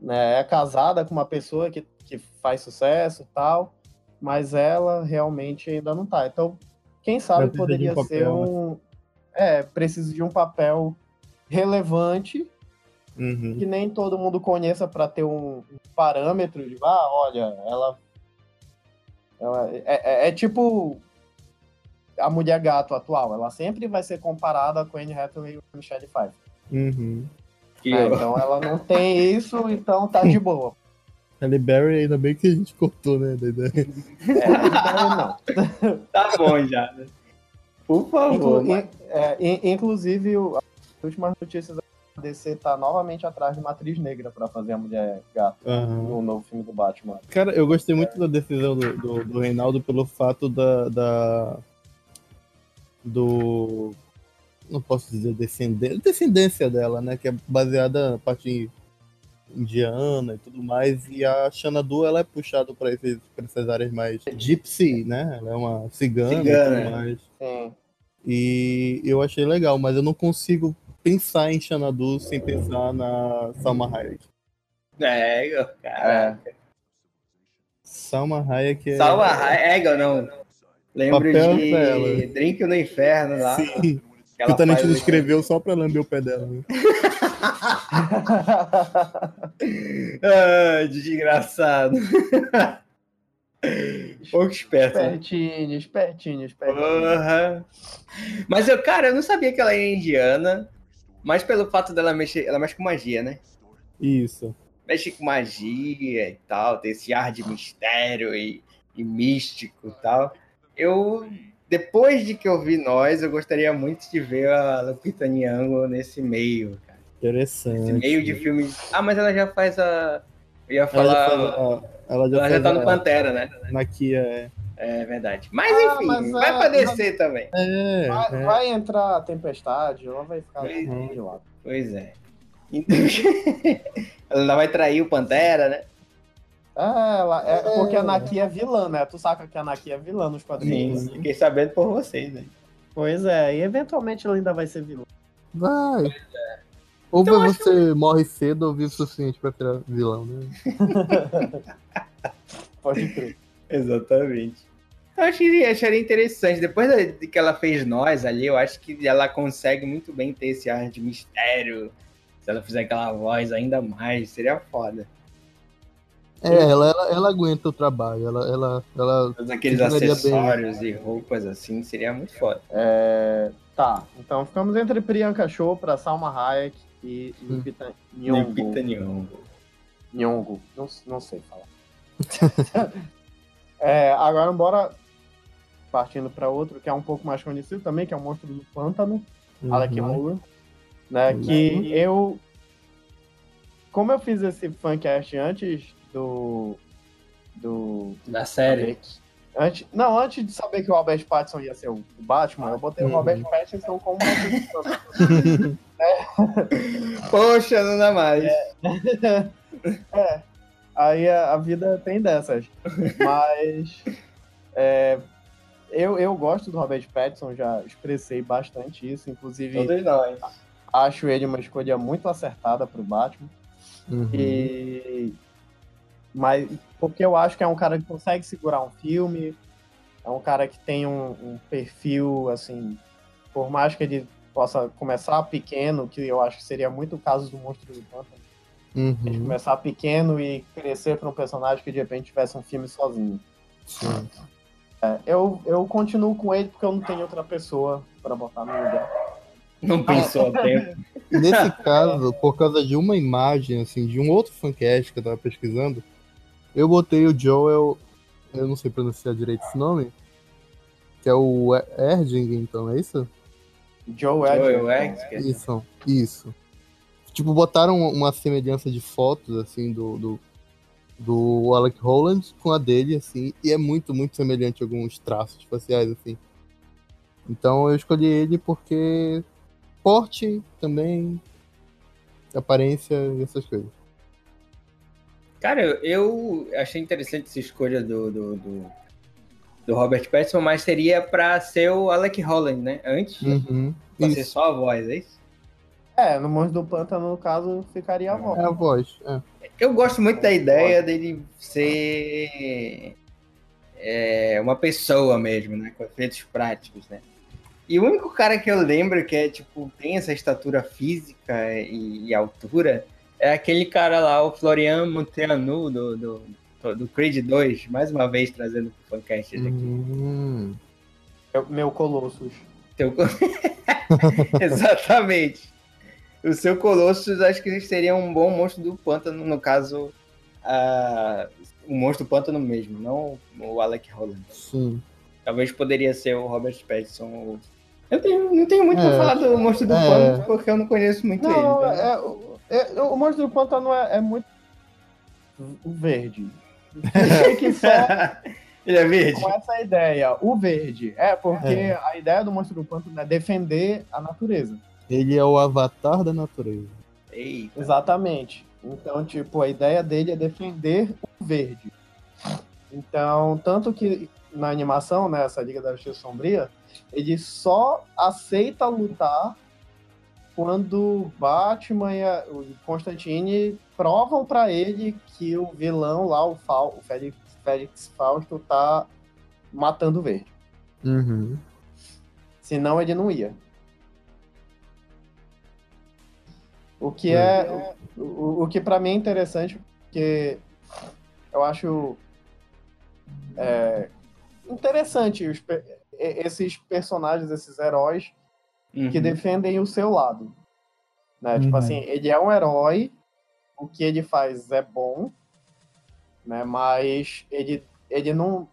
Né? É casada com uma pessoa que, que faz sucesso e tal, mas ela realmente ainda não tá. Então, quem sabe poderia um ser papel, né? um. É, precisa de um papel relevante Uhum. que nem todo mundo conheça para ter um, um parâmetro de, ah, olha, ela. ela é, é- é tipo a mulher gato atual, ela sempre vai ser comparada com Anne Hathaway e Michelle Pfeiffer. Uhum. Eu- Então ela não tem isso, então tá de boa. Halle Berry, ainda bem que a gente cortou, né? da ideia. É, não. Tá bom já. né? Por favor. Inclu- in- é, in- inclusive, o- últimas notícias, a DC tá novamente atrás de uma atriz negra pra fazer a Mulher Gato Aham. no novo filme do Batman. Cara, eu gostei muito da decisão do, do, do Reinaldo pelo fato da, da. Do. Não posso dizer descendência, descendência dela, né? Que é baseada na parte indiana e tudo mais. E a Xanadu, ela é puxada pra essas áreas mais gypsy, né? Ela é uma cigana, Cigana. e tudo mais. Sim. E eu achei legal, mas eu não consigo pensar em Xanadu sem pensar na Salma Hayek. É, cara. É. Salma Hayek é. Salva Hayek, não. Lembro Papel de dela. Drink no Inferno lá. Sim, que que ela o Tarantino escreveu só pra lamber o pé dela. Né? Ah, desgraçado. Pouco esperto. né? espertinho, espertinho, espertinho. Porra. Mas eu, cara, eu não sabia que ela era indiana, mas pelo fato dela mexer, ela mexe com magia, né? Isso. Mexe com magia e tal, tem esse ar de mistério e, e místico e tal. Eu, depois de que eu vi Nós, eu gostaria muito de ver a Lupita Nyong'o nesse meio, cara. Interessante. Esse meio de filmes. Ah, mas ela já faz a. Eu ia Ela falar. já, faz a- ela já, Ela já tá a- no Pantera, né? Na Kia, é. É verdade. Mas Ah, enfim, mas, vai ah, pra descer também. É, Vai, é. vai entrar a tempestade, ela vai ficar Uhum. de lado. Pois é. Então, ela vai trair o Pantera, né? É, ela, é porque a Naki é vilã, né? Tu saca que a Naki é vilã nos quadrinhos. Sim, fiquei sabendo por vocês, né? Pois é, e eventualmente ela ainda vai ser vilã. Vai. Ou Então, vai você morre cedo ou vive o suficiente pra virar vilão, né? Pode crer. Exatamente. Eu acharia, acharia interessante. Depois da- de que ela fez nós ali, eu acho que ela consegue muito bem ter esse ar de mistério. Se ela fizer aquela voz ainda mais, seria foda. É, ela, ela, ela aguenta o trabalho. Ela, ela, ela Todos aqueles acessórios e roupas assim, seria muito foda. É, tá, então ficamos entre Priyanka Chopra, Salma Hayek e Hum. Lupita Lupita Nyong'o. Nyong'o. Nyong'o. Não, não sei falar. É, agora bora partindo para outro que é um pouco mais conhecido também, que é o Monstro do Pântano, Alec Uhum. Moore, né? Uhum. Que eu, como eu fiz esse fancast antes do do Da série. Antes, não, antes de saber que o Robert Pattinson ia ser o Batman, eu botei o Uhum. Robert Pattinson como Pântano. Poxa, não dá mais. É, aí a, a vida tem dessas. Mas é, eu, eu gosto do Robert Pattinson, já expressei bastante isso. Inclusive, Todos nós. acho ele uma escolha muito acertada pro Batman. Uhum. E... Mas porque eu acho que é um cara que consegue segurar um filme, é um cara que tem um, um perfil, assim, por mais que ele possa começar pequeno, que eu acho que seria muito o caso do Monstro do Pântano, ele Uhum. começar pequeno e crescer para um personagem que de repente tivesse um filme sozinho. Sim. É, eu, eu continuo com ele porque eu não tenho outra pessoa para botar no lugar. Não pensou a tempo. Nesse caso, por causa de uma imagem, assim, de um outro fancast que eu tava pesquisando, eu botei o Joel, eu não sei pronunciar direito esse nome, que é o Erding, então, é isso? Joe Joel. Edgerton. Isso, isso. Tipo, botaram uma semelhança de fotos, assim, do, do, do Alec Holland com a dele, assim, e é muito, muito semelhante a alguns traços faciais, assim. Então eu escolhi ele porque porte também, aparência e essas coisas. Cara, eu- achei interessante essa escolha do, do, do, do Robert Pattinson, mas seria pra ser o Alec Holland, né? Antes, Uhum. pra ser Isso, só a voz, é isso? É, no Monstro do Pântano, no caso, ficaria a voz. é a voz. É. Eu gosto muito da ideia dele ser é, uma pessoa mesmo, né? Com efeitos práticos, né? E o único cara que eu lembro que é, tipo, tem essa estatura física e, e altura é aquele cara lá, o Florian Monteanu, do, do, do Creed 2, mais uma vez trazendo pro Fancast aqui. Hum. Meu- Meu Colossus. Teu Exatamente. O seu Colossus acho que seria um bom monstro do pântano, no caso, a... o monstro do pântano mesmo, não o Alec Holland. Sim. Talvez poderia ser o Robert Pattinson o, Eu tenho, não tenho muito É. pra falar do Monstro do É. Pântano, porque eu não conheço muito ele. Não, então- é, é- o monstro do pântano é, é muito verde. Achei que só ele é verde? com essa ideia, o verde. É, porque É. a ideia do monstro do pântano é defender a natureza. Ele é o avatar da natureza. Eita. Exatamente. Então, tipo, a ideia dele é defender o verde. Então, tanto que na animação, né, essa Liga da Justiça Sombria, ele só aceita lutar quando Batman e a- o Constantine provam pra ele que o vilão lá, o, Fal, o Félix, Félix Fausto, tá matando o verde. Uhum. Senão ele não ia. O que é. O, o que para mim é interessante, porque eu acho é, interessante os esses personagens, esses heróis Uhum. que defendem o seu lado. Né? Tipo Uhum. assim, ele é um herói, o que ele faz é bom, né? mas ele, ele não,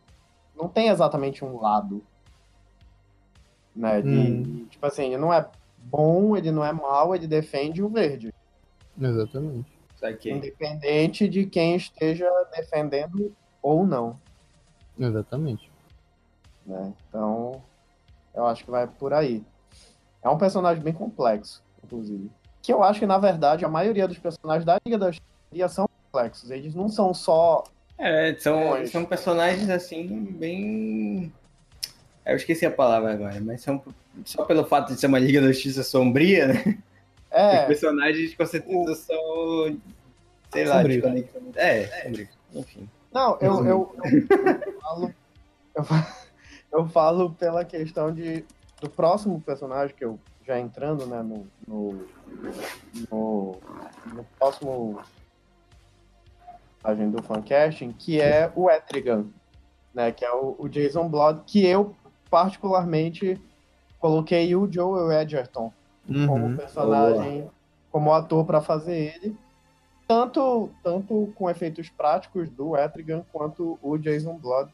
não tem exatamente um lado. Né? De- Hum. Tipo assim, ele não é bom, ele não é mal, ele defende o verde. Exatamente. Saquei. Independente de quem esteja defendendo ou não. Exatamente. né? Então, eu acho que vai por aí. É um personagem bem complexo, inclusive. Que eu acho que, na verdade, a maioria dos personagens da Liga da Justiça são complexos. Eles não são só. É, são, são personagens assim, bem. Eu esqueci a palavra agora, mas são só pelo fato de ser uma Liga da Justiça sombria, né? Os É, personagens com certeza são. Sei lá, Sombrio. desconectados. É, sombrio. Enfim. não, eu, eu, eu falo. Eu, eu falo pela questão de, do próximo personagem, que eu já entrando né, no, no, no, no próximo personagem do fancasting, que é o Etrigan, né, que é o, o Jason Blood, que eu particularmente coloquei o Joel Edgerton como Uhum. personagem, como ator para fazer ele, tanto tanto com efeitos práticos do Etrigan quanto o Jason Blood.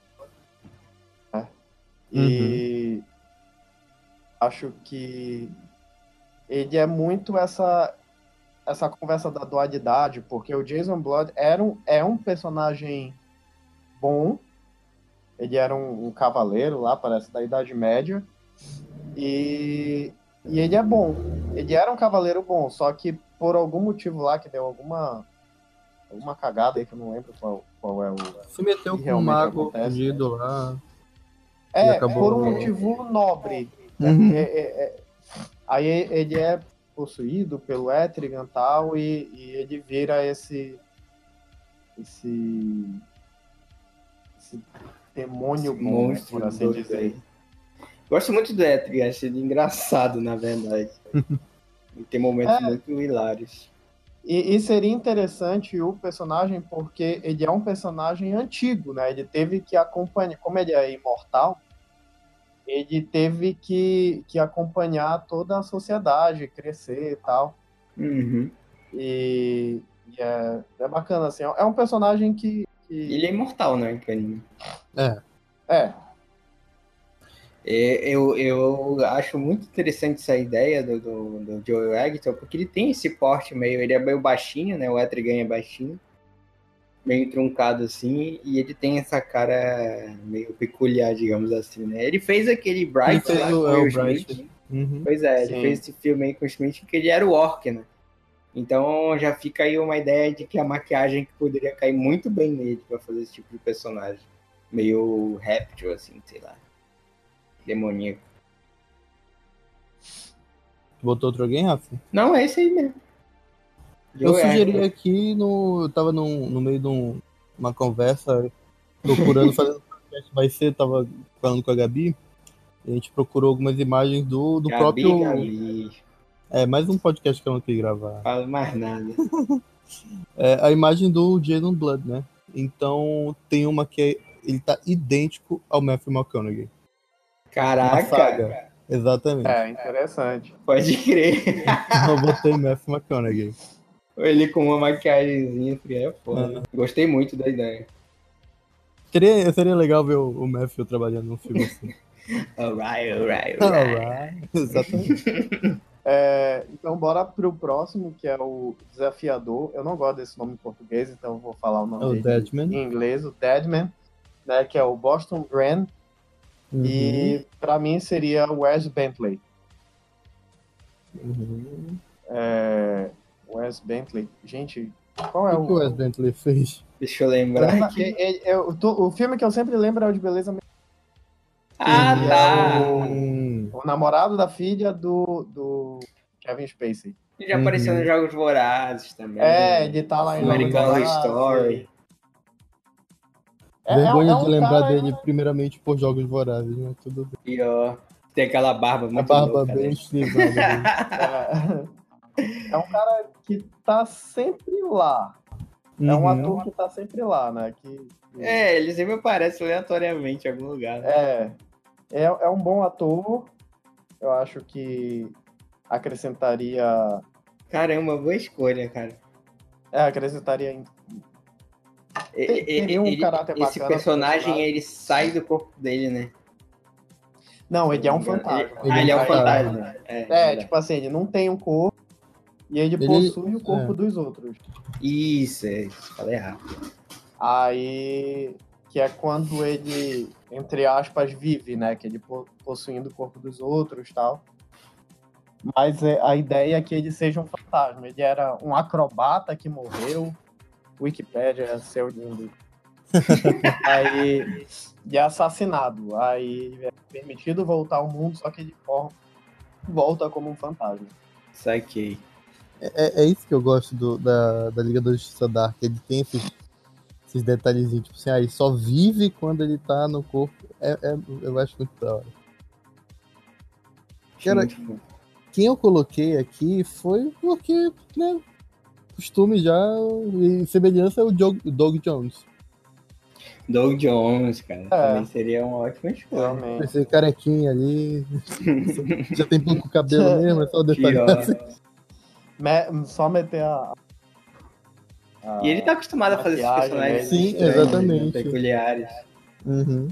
né? E acho que ele é muito essa essa conversa da dualidade, porque o Jason Blood era um, é um personagem bom, ele era um, um cavaleiro lá, parece da Idade Média, e, e ele é bom. Ele era um cavaleiro bom, só que por algum motivo lá que deu alguma alguma cagada aí que eu não lembro qual, qual é o. Se meteu com realmente mago acontece. fugido lá. É, por um motivo nobre. Uhum. É, é. Aí ele é possuído pelo Etrigan e tal, e, e ele vira esse. Esse. Esse demônio Esse bom, né, monstro por assim dizer. aí. Gosto muito do Etrigan, acho ele engraçado, na verdade. E Tem momentos É. muito hilários. E, e seria interessante o personagem, porque ele é um personagem antigo, né? Ele teve que acompanhar, como ele é imortal, ele teve que, que acompanhar toda a sociedade, crescer e tal. Uhum. E, e é, é bacana, assim. É um personagem que. que- Ele é imortal, né, que anime. é, É, Eu, eu acho muito interessante essa ideia do, do, do Joel Edgerton, porque ele tem esse porte meio. Ele é meio baixinho, né? O Etrigan é baixinho, meio truncado assim, e ele tem essa cara meio peculiar, digamos assim, né? Ele fez aquele Bright lá o- com é, o. Smith. Uhum. Pois é, ele Sim. fez esse filme aí com o Smith que ele era o Orc, né? Então já fica aí uma ideia de que a maquiagem que poderia cair muito bem nele pra fazer esse tipo de personagem. Meio réptil, assim, sei lá. Demoníaco. Botou outro alguém, Rafa? Não, é esse aí mesmo. Eu Joel sugeri Edgerton. aqui, no, eu tava num- no meio de um- uma conversa, procurando, fazendo podcast mais cedo, tava falando com a Gabi, e a gente procurou algumas imagens do, do Gabi, próprio. Gabi. É, mais um podcast que eu não quis gravar. Fala mais nada. É a imagem do Jason Blood, né? Então tem uma que é, ele tá idêntico ao Matthew McConaughey. Na Caraca. Exatamente. é interessante. pode crer. Eu botei Matthew McConaughey. Ele com uma maquiagemzinha fria é foda. Gostei muito da ideia. Seria, seria legal ver o, o Matthew trabalhando num filme assim. Alright, alright, alright. Alright. Exatamente. É, então bora pro próximo, que é o Desafiador. Eu não gosto desse nome em português, então eu vou falar o nome É o dele Deadman. em inglês, o Deadman, né, que é o Boston Brand. Uhum, E pra mim seria o Wes Bentley. uhum. É, Wes Bentley. Gente, qual é O que o o. Wes Bentley fez? Deixa eu lembrar. Que é- é- o, to- o filme que eu sempre lembro é o de Beleza Ah, Ele é tá. o- O namorado da filha do, do Kevin Spacey. Ele já apareceu Uhum. nos Jogos Vorazes também. É, ele tá lá em American Horror. Story. É- é- Vergonha é um de lembrar cara- dele primeiramente por jogos vorazes, né? Tudo bem. E ó, tem aquela barba A muito barba louca, bem né? estilizada. É, é um cara que tá sempre lá. É um Uhum. ator que tá sempre lá, né? Que, É, ele sempre aparece aleatoriamente em algum lugar. né? é, é, é um bom ator. Eu acho que acrescentaria. Caramba, boa escolha, cara. É, acrescentaria. em- E- Tem- e- teria um ele- caráter esse bacana pro personagem, ele sai do corpo dele, né? Não, ele é um fantasma. Ele, ah, ele é um Ele- fantasma. É, É, verdade. tipo assim, ele não tem um corpo e ele, Ele- possui o corpo é. dos outros. Isso, é, falei errado. Aí, que é quando ele, entre aspas, vive, né? Que ele po- possuindo o corpo dos outros e tal. Mas é, a ideia é que ele seja um fantasma. Ele era um acrobata que morreu. Wikipédia é seu lindo. Aí, e é assassinado. Aí é permitido voltar ao mundo, só que ele volta como um fantasma. Saquei. É, é isso que eu gosto do- da, da Liga da Justiça Dark. Ele tem esses, esses detalhezinhos, tipo assim, ah, ele só vive quando ele tá no corpo. É, é- eu acho muito da hora. Cara. Quem eu coloquei aqui foi porque, né, costume já e semelhança é o Doug, Doug Jones. Doug Jones, cara. Também seria uma ótima escolha. Esse carequinha ali, já tem pouco cabelo mesmo, é só o detalhe. Me- só meter a. a- E ele tá acostumado a fazer esses personagens? Sim, né, exatamente. peculiares. Uhum.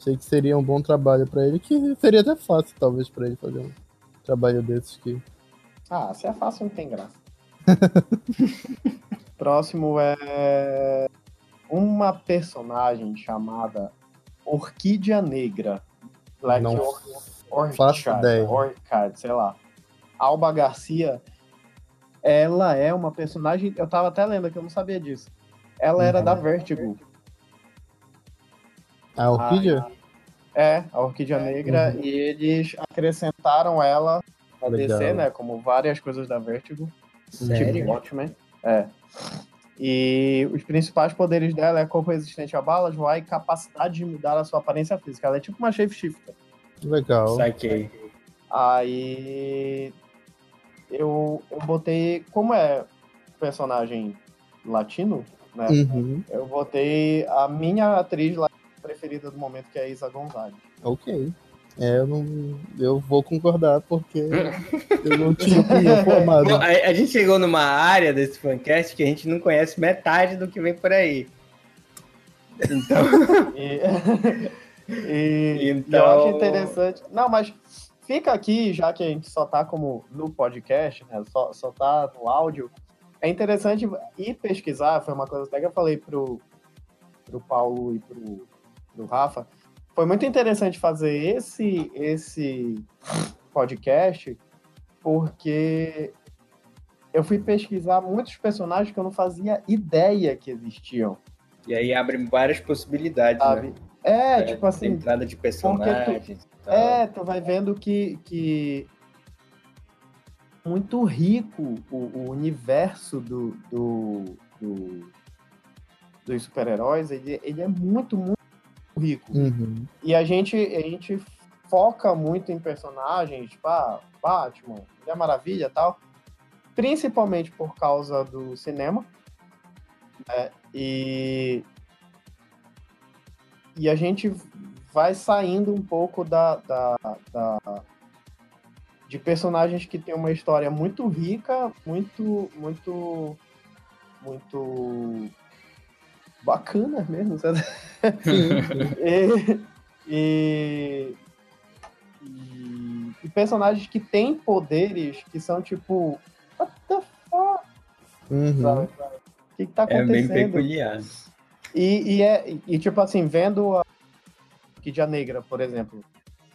Achei que seria um bom trabalho pra ele, que seria até fácil, talvez, pra ele fazer um trabalho desses que. Ah, se é fácil, não tem graça. Próximo é uma personagem chamada Orquídea Negra. Black Não Or faço Orchard, ideia. Orchard, sei lá. Alba Garcia, ela é uma personagem. Eu tava até lendo que eu não sabia disso. Ela era Uhum. da Vertigo. A orquídea? É, a Orquídea Negra, Uhum. e eles acrescentaram ela na Legal. DC, né? Como várias coisas da Vertigo. Sério? Tipo Watchmen. É. E os principais poderes dela é corpo resistente a balas, voar e capacidade de mudar a sua aparência física. Ela é tipo uma shapeshifter. Legal. Saquei. Aí eu, eu botei. Como é personagem latino, né? Uhum. Eu botei a minha atriz lá preferida do momento, que é a Isa Gonzalez. Ok. É, eu, não, eu vou concordar, porque eu não tinha opinião formada. Bom, a, a gente chegou numa área desse fancast que a gente não conhece metade do que vem por aí. Então, E, e- e Então- eu acho interessante. Não, mas fica aqui, já que a gente só tá como no podcast, né? Só, só tá no áudio. É interessante ir pesquisar, foi uma coisa até que eu falei pro, pro Paulo e pro, pro Rafa. Foi muito interessante fazer esse, esse podcast, porque eu fui pesquisar muitos personagens que eu não fazia ideia que existiam, e aí abre várias possibilidades, sabe? né? É, É, tipo assim, entrada de personagens. e É, tu vai vendo que, que muito rico o, o universo do, do, do- dos super-heróis, ele, ele é muito, muito rico. Uhum. E a gente, a gente foca muito em personagens, tipo, ah, Batman, Mulher Maravilha e tal, principalmente por causa do cinema. né? E, e a gente vai saindo um pouco da, da, da- de personagens que têm uma história muito rica, muito, muito, muito bacana mesmo, sabe? E, E, e, e personagens que têm poderes que são tipo. What the fuck? Uhum. Sabe? O que, que tá É bem acontecendo? peculiar. E, e, é, e, tipo assim, vendo a Orquídea Negra, por exemplo,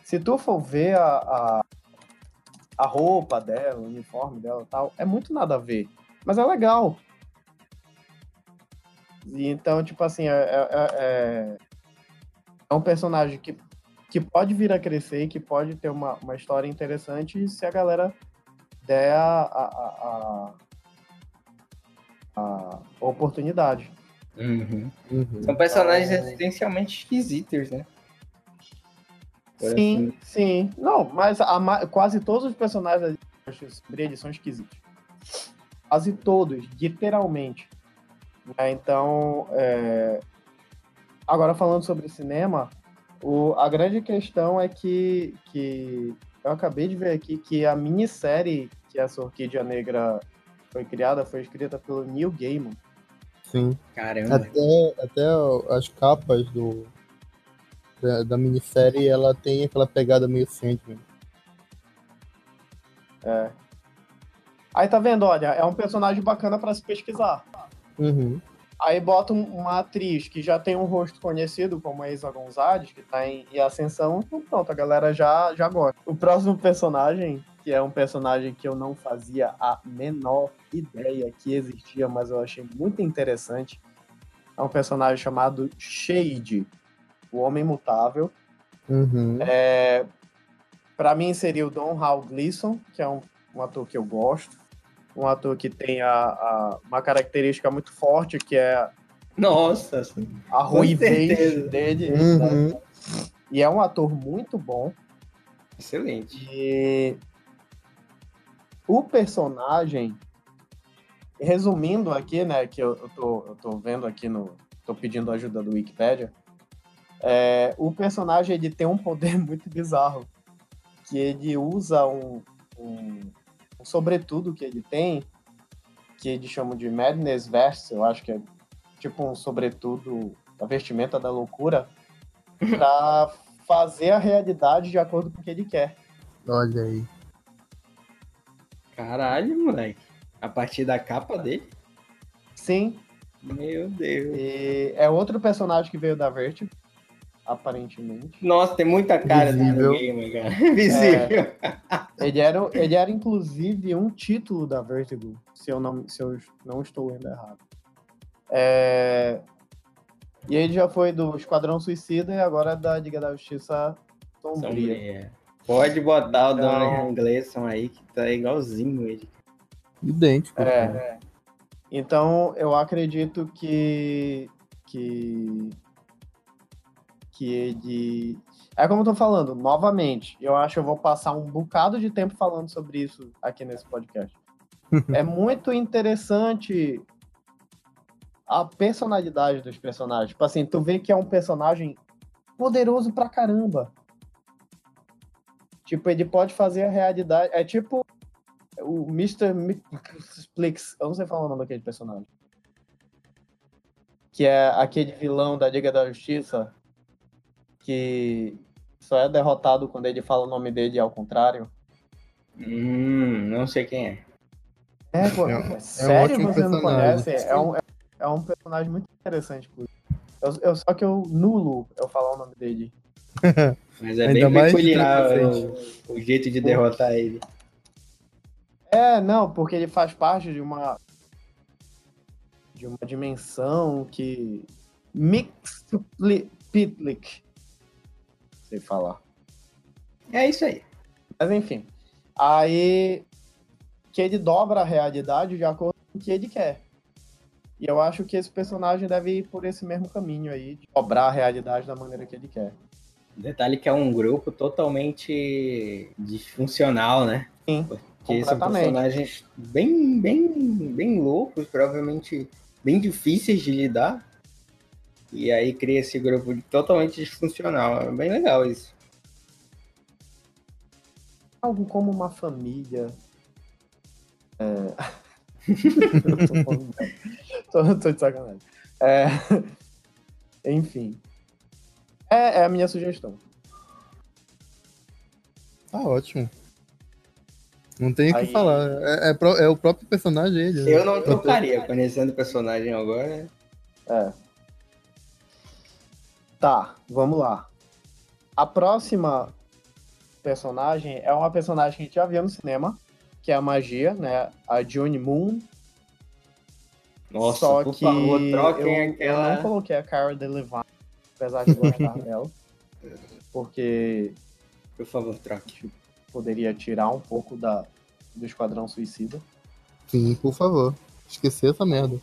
se tu for ver a, a, a roupa dela, o uniforme dela e tal, é muito nada a ver. Mas é legal. E então, tipo assim, é, é, é- é um personagem que, que pode vir a crescer, que pode ter uma, uma história interessante se a galera der a, a, a, a- a oportunidade. Uhum. Uhum. São personagens Então- essencialmente esquisitos, né? Sim, assim- sim. Não, mas a quase todos os personagens da Justiça são esquisitos. Quase todos, literalmente. Né, Então, é, agora falando sobre cinema, o- a grande questão é que, que eu acabei de ver aqui que a minissérie que essa Orquídea Negra foi criada foi escrita pelo Neil Gaiman. Sim. Caramba. Até, até as capas do, da, da minissérie, ela tem aquela pegada meio Sandman. É. Aí tá vendo, olha, é um personagem bacana para se pesquisar. Uhum. Aí bota um- uma atriz que já tem um rosto conhecido, como a Isa Gonzalez, que tá em, em Ascensão, então pronto, a galera já, já gosta. O próximo personagem, que é um personagem que eu não fazia a menor ideia que existia, mas eu achei muito interessante, é um personagem chamado Shade, o Homem Mutável. Uhum. É, para mim seria o Don Hal Gleason, que é um, um ator que eu gosto. Um ator que tem a, a- uma característica muito forte, que é Nossa, a ruivez dele. né? Uhum. E é um ator muito bom. excelente. E o personagem, resumindo aqui, né, que eu, eu, tô, eu tô vendo aqui no. tô pedindo ajuda do Wikipedia. É, o personagem ele tem um poder muito bizarro. Que ele usa um, um, um sobretudo que ele tem, que eles chamam de Madness Vest, eu acho que é tipo um sobretudo, a vestimenta da loucura, pra fazer a realidade de acordo com o que ele quer. Olha aí. Caralho, moleque. A partir da capa dele? Sim, Meu Deus. E é outro personagem que veio da Vertigo, aparentemente. Nossa, tem muita cara Visível. do game, cara. Visível. Ele era, ele era inclusive um título da Vertigo, se eu não, se eu não estou lendo errado. É, E ele já foi do Esquadrão Suicida e agora é da Liga da Justiça Sombria. Sombria. Pode botar o Então- Donald Gleason aí, que tá igualzinho ele. Idêntico. É. Então, eu acredito que. que. Que ele. É como eu tô falando, novamente, eu acho que eu vou passar um bocado de tempo falando sobre isso aqui nesse podcast. é muito interessante a personalidade dos personagens. Tipo assim, tu vê que é um personagem poderoso pra caramba. Tipo, ele pode fazer a realidade. É tipo o Mr. Mixplix, eu não sei falar o nome daquele personagem. Que é aquele vilão da Liga da Justiça que só é derrotado quando ele fala o nome dele ao contrário. Hum, não sei quem é. É, pô, É um- é um sério ótimo você não personagem. conhece? É um, é um personagem muito interessante. pô. Eu, eu- só que eu nulo eu falar o nome dele. Mas é Ainda bem mais peculiar o, o jeito de derrotar ele. É, não, porque ele faz parte de uma de uma dimensão que Mixpitlik sei falar. É isso aí. Mas enfim, aí que ele dobra a realidade de acordo com o que ele quer. E eu acho que esse personagem deve ir por esse mesmo caminho aí, de dobrar a realidade da maneira que ele quer. Detalhe que é um grupo totalmente disfuncional, né? Sim, Porque são completamente. personagens bem, bem, bem loucos, provavelmente bem difíceis de lidar. E aí cria esse grupo totalmente disfuncional. É bem legal isso. algo como uma família. É... tô, falando tô, tô de sacanagem. É, Enfim. É, é a minha sugestão. Tá ótimo. Não tem o que falar. É, é pro- é o próprio personagem ele. né? Eu não trocaria, conhecendo o personagem agora. É. Tá, vamos lá. A próxima personagem é uma personagem que a gente já viu no cinema, que é a magia, né? A June Moon. Nossa, Só por que favor, troquem eu, eu aquela. não coloquei a Cara Delevingne, apesar de gostar dela. Porque Por favor, troque. poderia tirar um pouco da, do Esquadrão Suicida. Sim, por favor. Esquecer essa merda.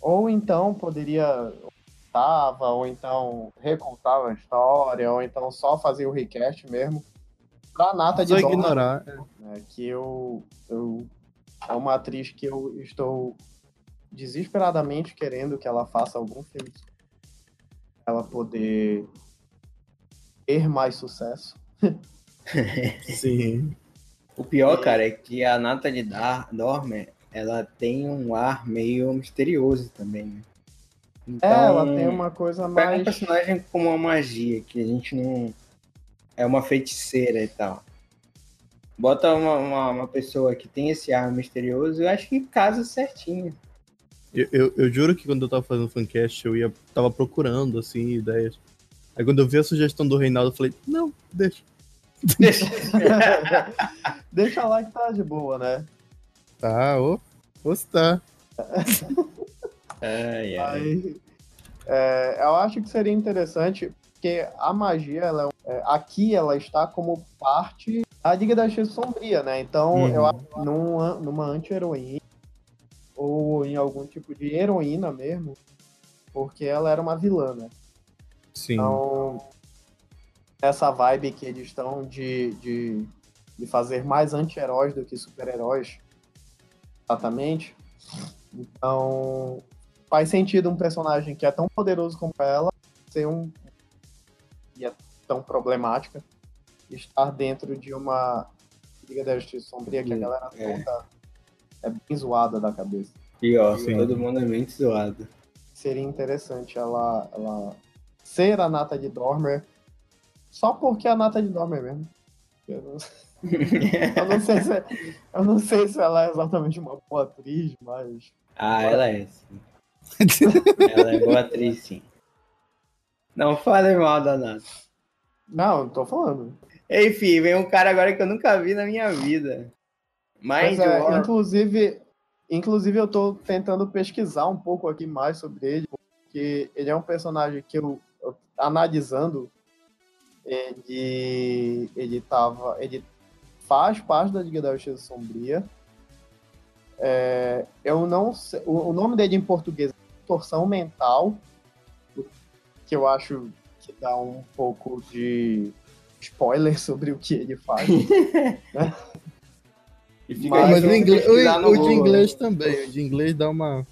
Ou então poderia tava, ou então recontava a história, ou então só fazia o recast mesmo. Pra Nata de ignorar. é. né, que eu, eu é uma atriz que eu estou desesperadamente querendo que ela faça algum filme pra ela poder ter mais sucesso. Sim. O pior, cara, é que a Natalie Dar Dormer, ela tem um ar meio misterioso também, né? Então, É, ela tem uma coisa Pega um mais personagem com uma magia, que a gente não. É uma feiticeira e tal. Bota uma, uma, uma pessoa que tem esse ar misterioso, eu acho que casa certinho. Eu, eu, eu juro que quando eu tava fazendo fancast, eu ia, tava procurando, assim, ideias. Aí quando eu vi a sugestão do Reinaldo, eu falei, não, deixa. Deixa lá que tá de boa, né? Tá, ô, ô, tá. Ai, ai. Aí, é, eu acho que seria interessante, porque a magia, ela é é, aqui ela está como parte da Liga da Justiça Sombria, né? Então, Uhum. eu acho que numa, numa anti-heroína, ou em algum tipo de heroína mesmo, porque ela era uma vilã, né? Sim. Então, essa vibe que eles estão de, de, de fazer mais anti-heróis do que super-heróis, exatamente. Então, faz sentido um personagem que é tão poderoso como ela ser um. e é tão problemática, estar dentro de uma Liga da Justiça Sombria que a galera É. toda é bem zoada da cabeça. Pior, Sim. todo mundo é muito zoado. seria interessante ela, ela ser a Nata de Dormer só porque é a Nata de Dormer mesmo. Eu não, eu não sei se, eu não sei se ela é exatamente uma boa atriz, mas Ah, ela é, sim. Ela é boa atriz, sim. Não fale mal da Nata. não, não tô falando. Enfim, vem um cara agora que eu nunca vi na minha vida. Mas Mind é, War. inclusive, inclusive eu tô tentando pesquisar um pouco aqui mais sobre ele, porque ele é um personagem que eu, eu analisando ele ele tava ele faz parte da Liga da Justiça Sombria. É, eu não sei, o, o nome dele em português é Torção Mental, que eu acho que dá um pouco de spoiler sobre o que ele faz. E fica Mas aí mas o, inglês, o, o de Google, inglês também. O de inglês dá uma. né?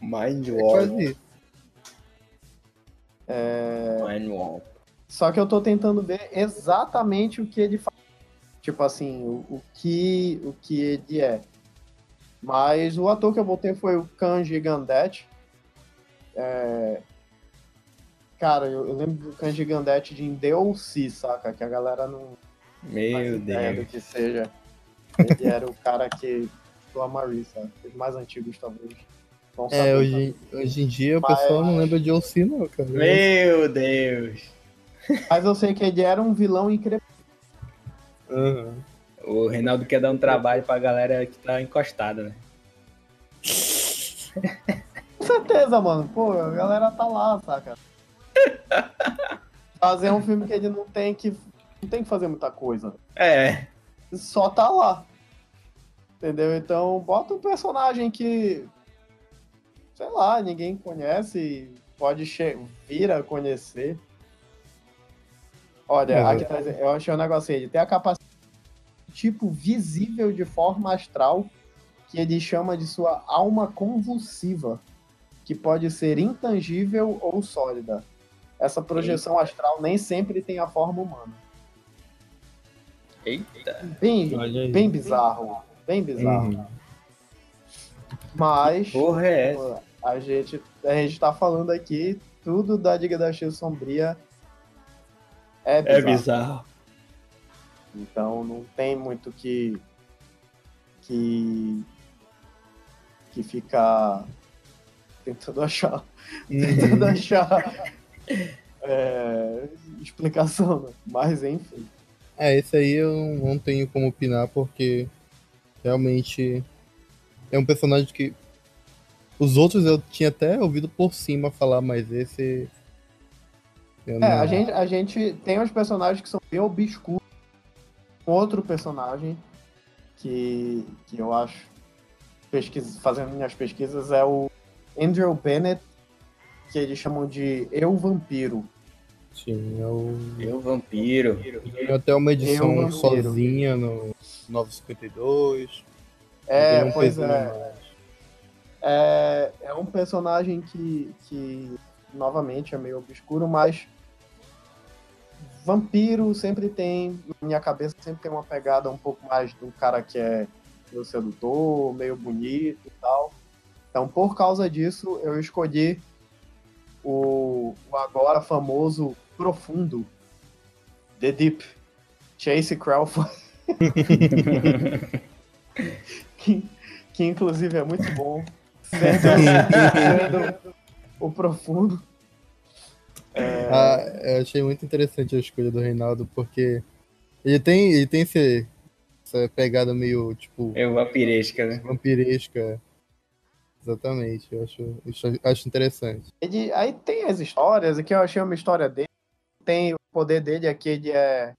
Mind É War. isso. Mind War. Só que eu tô tentando ver exatamente o que ele faz. Tipo assim, o, o que, o que ele é. Mas o ator que eu botei foi o Kanji Gandete. É, Cara, eu, eu lembro do Kanji Gandete de Indeuci, saca? Que a galera não Meu ideia do Deus. que seja. Ele era o cara que. do Amari, sabe? Os mais antigos, talvez. É, hoje, hoje em dia o Mas- pessoal não lembra de OC, não, cara. Meu Deus. Mas eu sei que ele era um vilão incrível. Aham. O Reinaldo quer dar um trabalho pra galera que tá encostada, né? Com certeza, mano. Pô, a galera tá lá, saca? Fazer um filme que ele não tem que. Não tem que fazer muita coisa. É. Só tá lá. Entendeu? Então, bota um personagem que. Sei lá, ninguém conhece. Pode vir a conhecer. Olha, É. aqui tá eu achei um negócio aí. Ele tem a capacidade tipo visível de forma astral que ele chama de sua alma convulsiva, que pode ser intangível ou sólida. Essa projeção astral nem sempre tem a forma humana. Eita. Bem, bem bizarro, bem bizarro. Uhum. Mas Porra é essa? a gente a gente tá falando aqui tudo da Liga da Justiça Sombria é bizarro. É bizarro. Então não tem muito que que que ficar tentando achar tentando achar é, explicação, né? mas enfim. É, esse aí eu não tenho como opinar porque realmente é um personagem que os outros eu tinha até ouvido por cima falar, mas esse eu É, não- a gente, a gente tem uns personagens que são bem obscuros. Outro personagem que, que eu acho, pesquisa, fazendo minhas pesquisas, é o Andrew Bennett, que eles chamam de Eu Vampiro. Sim, eu Eu, vampiro. tenho até uma edição sozinha no 952. É, Tem um pois é. é. É um personagem que, que, novamente, é meio obscuro, mas vampiro sempre tem, na minha cabeça, sempre tem uma pegada um pouco mais do cara que é meio sedutor, meio bonito e tal. Então, por causa disso, eu escolhi o, o agora famoso Profundo, The Deep, Chase Crawford, que, que inclusive é muito bom. Sendo, sendo o Profundo. É, Ah, eu achei muito interessante a escolha do Reinaldo, porque ele tem, ele tem esse, essa pegada meio, tipo, Eu vampiresca, né? vampiresca. Exatamente, eu acho, acho, acho interessante. Ele, aí tem as histórias, aqui eu achei uma história dele. Tem o poder dele aqui, ele é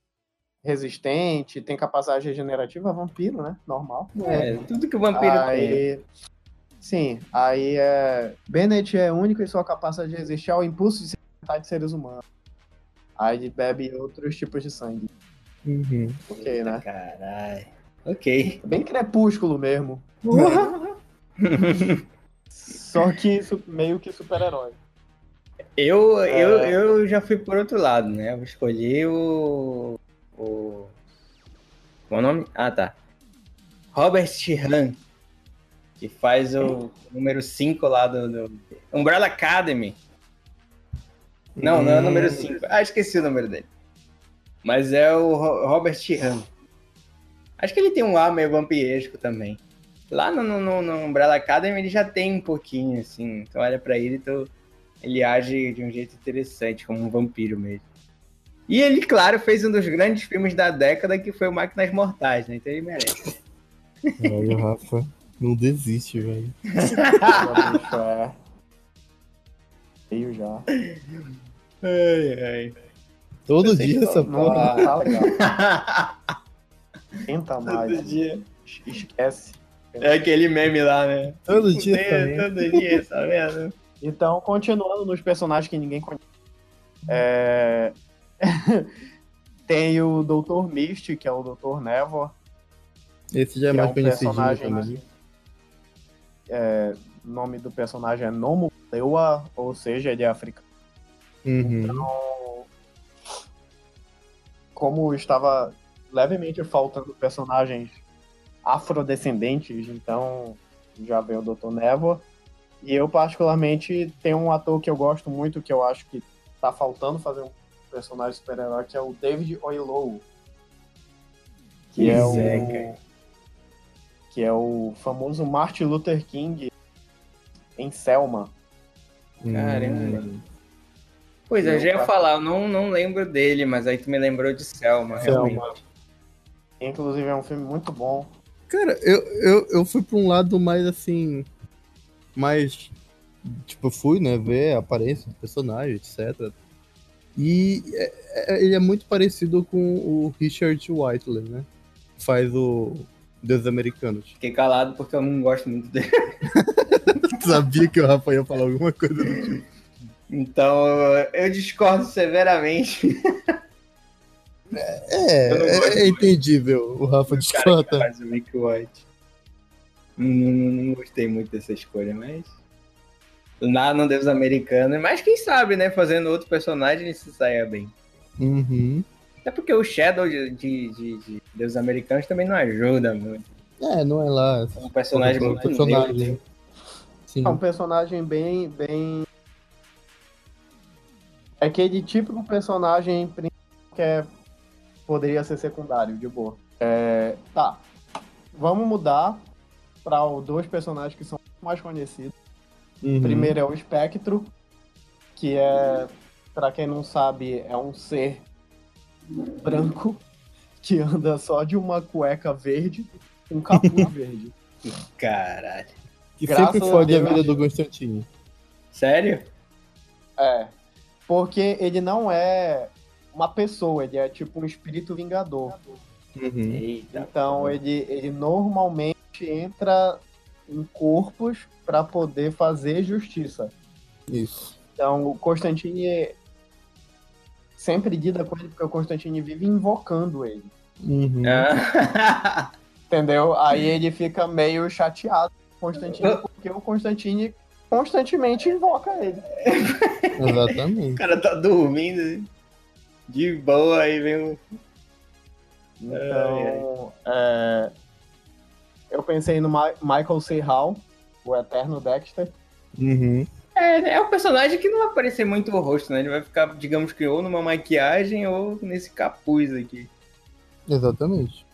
resistente, tem capacidade regenerativa, vampiro, né? Normal. É, tudo que o vampiro tem. aí, sim, aí é. Bennett é único em sua capacidade de resistir ao impulso de se alimentar de seres humanos. Aí bebe outros tipos de sangue. Uhum. Ok, né? Caralho. Ok. Bem crepúsculo mesmo. Só que meio que super-herói. Eu, eu, É. eu já fui por outro lado, né? Eu escolhi o. O. Qual é o nome? Ah, tá. Robert Sheehan, que faz o número 5 lá do, do Umbrella Academy. Não, não é o número 5. Ah, esqueci o número dele. Mas é o Ro- Robert Sheehan. Acho que ele tem um ar meio vampiresco também. Lá no, no, no- Umbrella Academy ele já tem um pouquinho, assim. Então olha pra ele, tu, ele age de um jeito interessante, como um vampiro mesmo. E ele, claro, fez um dos grandes filmes da década, que foi o Máquinas Mortais, né? Então ele merece. Olha, o Rafa não desiste, velho. É. Meio já. Ai, ai. Todo dia essa Não, porra. não tá legal. Tenta mais. Todo dia. Esquece. É aquele meme lá, né? Todo dia essa Todo, dia, essa merda. Então, continuando nos personagens que ninguém conhece. É... Tem o Dr. Mist, que é o Dr. Nevor. Esse já é é mais um personagem também. que- é, o nome do personagem é Nomo Lewa, ou seja, ele é africano. Uhum. Então, como estava levemente faltando personagens afrodescendentes, então já veio o Dr. Nevor. E eu, particularmente, tenho um ator que eu gosto muito, que eu acho que tá faltando fazer um personagem super-herói, que é o David Oyelowo. Que é é, o. cara. Que é o famoso Martin Luther King em Selma. Caramba. Pois é, eu já ia falar, eu não, não lembro dele, mas aí tu me lembrou de Selma, Selma. realmente. Inclusive, é um filme muito bom. Cara, eu, eu, eu fui pra um lado mais assim. Mais. Tipo, eu fui, né, ver a aparência do personagem, etc. E é- é- ele é muito parecido com o Richard Whiteley, né? Faz o Deus Americanos. Fiquei calado porque eu não gosto muito dele. Sabia que o Rafa ia falar alguma coisa do tipo. Então, eu discordo severamente. É, é, é entendível o Rafa discorda. faz o Mick White. Não, não- não gostei muito dessa escolha, mas. Lá no Deus Americano. Mas quem sabe, né? Fazendo outro personagem ele se saia bem. Uhum. Até porque o Shadow de, de, de- de Deus Americanos também não ajuda muito. É, não é lá. É um personagem um muito personagem. neutro. Sim. É um personagem bem, bem É aquele típico personagem principal que é, poderia ser secundário, de boa. É, tá. Vamos mudar para dois personagens que são mais conhecidos. Uhum. Primeiro é o Espectro, que é, para quem não sabe, é um ser branco que anda só de uma cueca verde, um capuz verde. Caralho. Que Graças sempre a fode a Deus. vida do Constantino. Sério? É. Porque ele não é uma pessoa, ele é tipo um espírito vingador. Uhum. Eita. Então ele, ele normalmente entra em corpos para poder fazer justiça. Isso. Então o Constantine sempre lida com ele porque o Constantine vive invocando ele. Uhum. Ah. Entendeu? Aí ele fica meio chateado com o Constantine porque o Constantine constantemente invoca ele. o Exatamente. cara tá dormindo de boa, aí vem um. Então, é, eu pensei no Ma- Michael C. Hall, o eterno Dexter. Uhum. É, é um personagem que não vai aparecer muito o rosto, né? Ele vai ficar, digamos que, ou numa maquiagem ou nesse capuz aqui. Exatamente.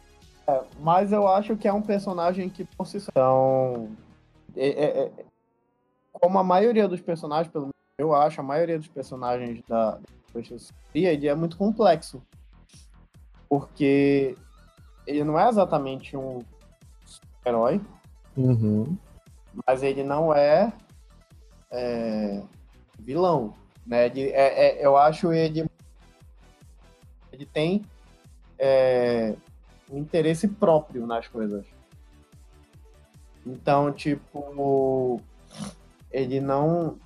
Mas eu acho que é um personagem que por si só. Então, é- é- é- como a maioria dos personagens, pelo menos eu acho, a maioria dos personagens da Justiça ele é muito complexo. Porque ele não é exatamente um herói, Uhum. mas ele não é, é, vilão, né? Ele, é, é- eu acho ele ele tem é, um interesse próprio nas coisas. Então, tipo, ele não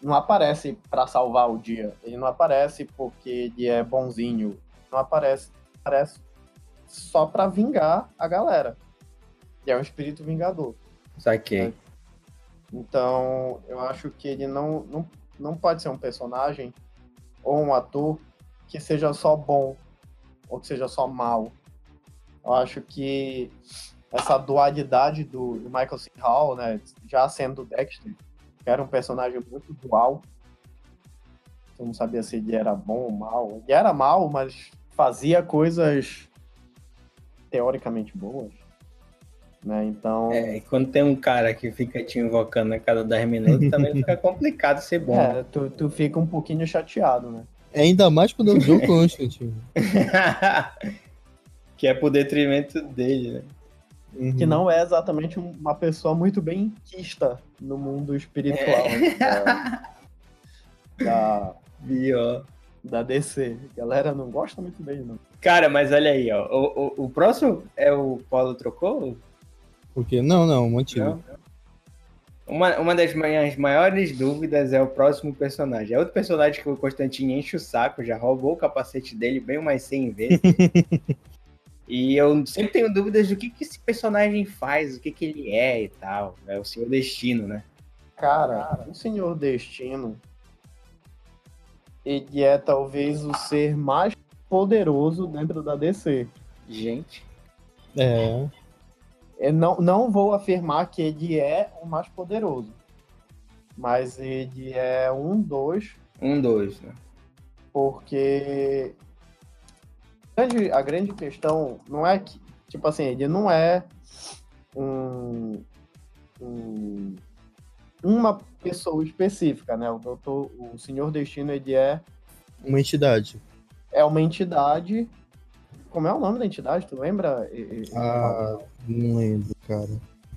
não aparece para salvar o dia. Ele não aparece porque ele é bonzinho. Não aparece, aparece só para vingar a galera. Ele é um espírito vingador. Saquei. Então, eu acho que ele não, não, não pode ser um personagem ou um ator que seja só bom ou que seja só mal. Eu acho que essa dualidade do, do Michael C. Hall, né, já sendo o Dexter, que era um personagem muito dual, eu não sabia se ele era bom ou mal. Ele era mal, mas fazia coisas teoricamente boas. Né? Então, É, e quando tem um cara que fica te invocando a cada 10 minutos, também fica complicado ser bom. é, tu, tu fica um pouquinho chateado, né? Ainda mais quando é o Joe Constantine. que é por detrimento dele, né? Uhum. que não é exatamente um- uma pessoa muito bem quista no mundo espiritual né, da, da, da DC. A galera não gosta muito dele, não. Cara, mas olha aí, ó. O, o, o próximo é o Paulo trocou? Porque não, não, mantigo. Não? Uma, uma das minhas maiores dúvidas é o próximo personagem. É outro personagem que o Constantino enche o saco, já roubou o capacete dele bem umas 100 vezes. e eu sempre tenho dúvidas do que, que esse personagem faz, o que, que ele é e tal. É o Senhor Destino, né? Cara, o Senhor Destino, ele é talvez o ser mais poderoso dentro da DC. Gente. É. Eu não, não vou afirmar que ele é o mais poderoso, mas ele é um dos Um, dois, né? porque grande, a grande questão não é que, tipo assim, ele não é um, um- uma pessoa específica, né? O doutor, o Senhor Destino, ele é, Uma entidade. é uma entidade. Como é o nome da entidade? Tu lembra? Ah, não lembro, cara.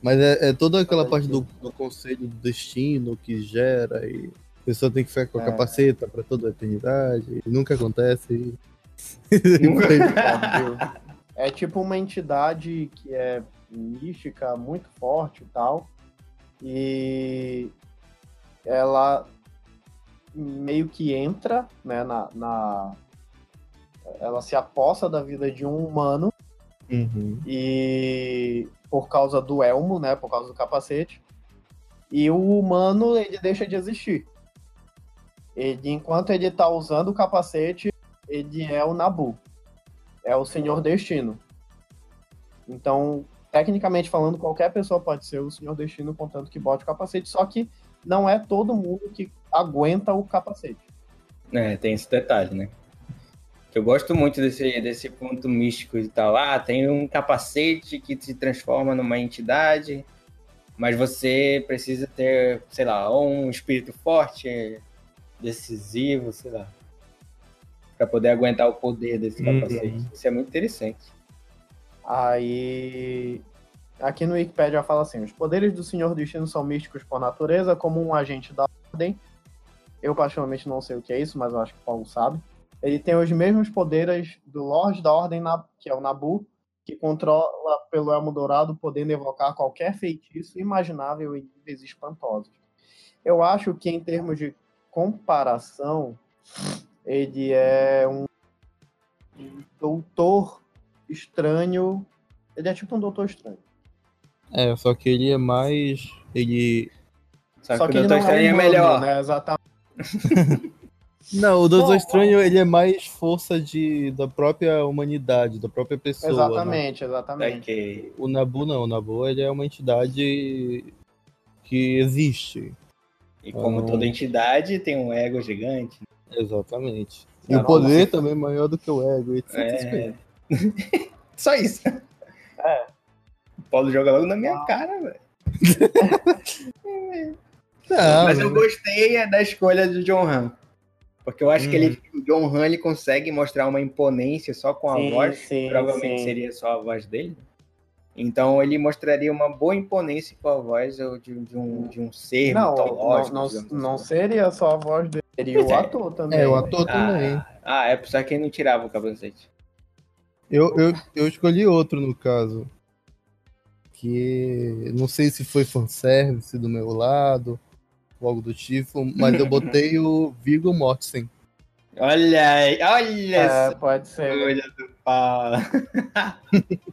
Mas é, é toda aquela é parte do, do conselho do destino que gera e a pessoa tem que ficar com a É. capaceta pra toda a eternidade. Nunca acontece. E... É tipo uma entidade que é mística, muito forte e tal. E ela meio que entra, né, na, na- ela se aposta da vida de um humano Uhum. e por causa do elmo, né, por causa do capacete. E o humano ele deixa de existir. Ele, enquanto ele tá usando o capacete, ele é o Nabu. É o Senhor Destino. Então, tecnicamente falando, qualquer pessoa pode ser o Senhor Destino, contanto que bote o capacete, só que não é todo mundo que aguenta o capacete. É, tem esse detalhe, né? Eu gosto muito desse, desse ponto místico e tal. Ah, tem um capacete que se transforma numa entidade, mas você precisa ter, sei lá, um espírito forte, decisivo, sei lá, para poder aguentar o poder desse Uhum. capacete. Isso é muito interessante. Aí. Aqui no Wikipedia fala assim: os poderes do Senhor Destino são místicos por natureza, como um agente da ordem. Eu, particularmente, não sei o que é isso, mas eu acho que o Paulo sabe. Ele tem os mesmos poderes do Lorde da Ordem, que é o Nabu, que controla pelo Elmo Dourado, podendo evocar qualquer feitiço imaginável em níveis espantosos. Eu acho que, em termos de comparação, ele é um doutor estranho. Ele é tipo um doutor estranho. É, só que ele é mais. Ele. Só, Só que, o Doutor é Estranho é humano, melhor. né? Exatamente. Não, o Doutor Bom, Estranho ele é mais força de, da própria humanidade, da própria pessoa. né? Exatamente, exatamente. Ok. O Nabu não, o Nabu ele é uma entidade que existe. E como Ah. toda entidade, tem um ego gigante. Exatamente. E o poder também é maior do que o ego, etc. É. Só isso. É. O Paulo joga logo na minha cara, velho. Não, Mas eu gostei é, da escolha do John Han. Porque eu acho que Hum. ele, o John Han ele consegue mostrar uma imponência só com a Sim, voz. sim, provavelmente sim. seria só a voz dele. Então ele mostraria uma boa imponência com a voz de, de um, de um ser Não, não, mitológico. não, digamos não assim. seria só a voz dele, seria o é. ator também. É, o ator também. Ah, ah, é só quem não tirava o capacete. Eu, eu, eu escolhi outro no caso. Que não sei se foi fanservice do meu lado, algo do tipo, mas eu botei o Viggo Mortensen. Olha aí, olha É, pode ser. escolha do Paulo.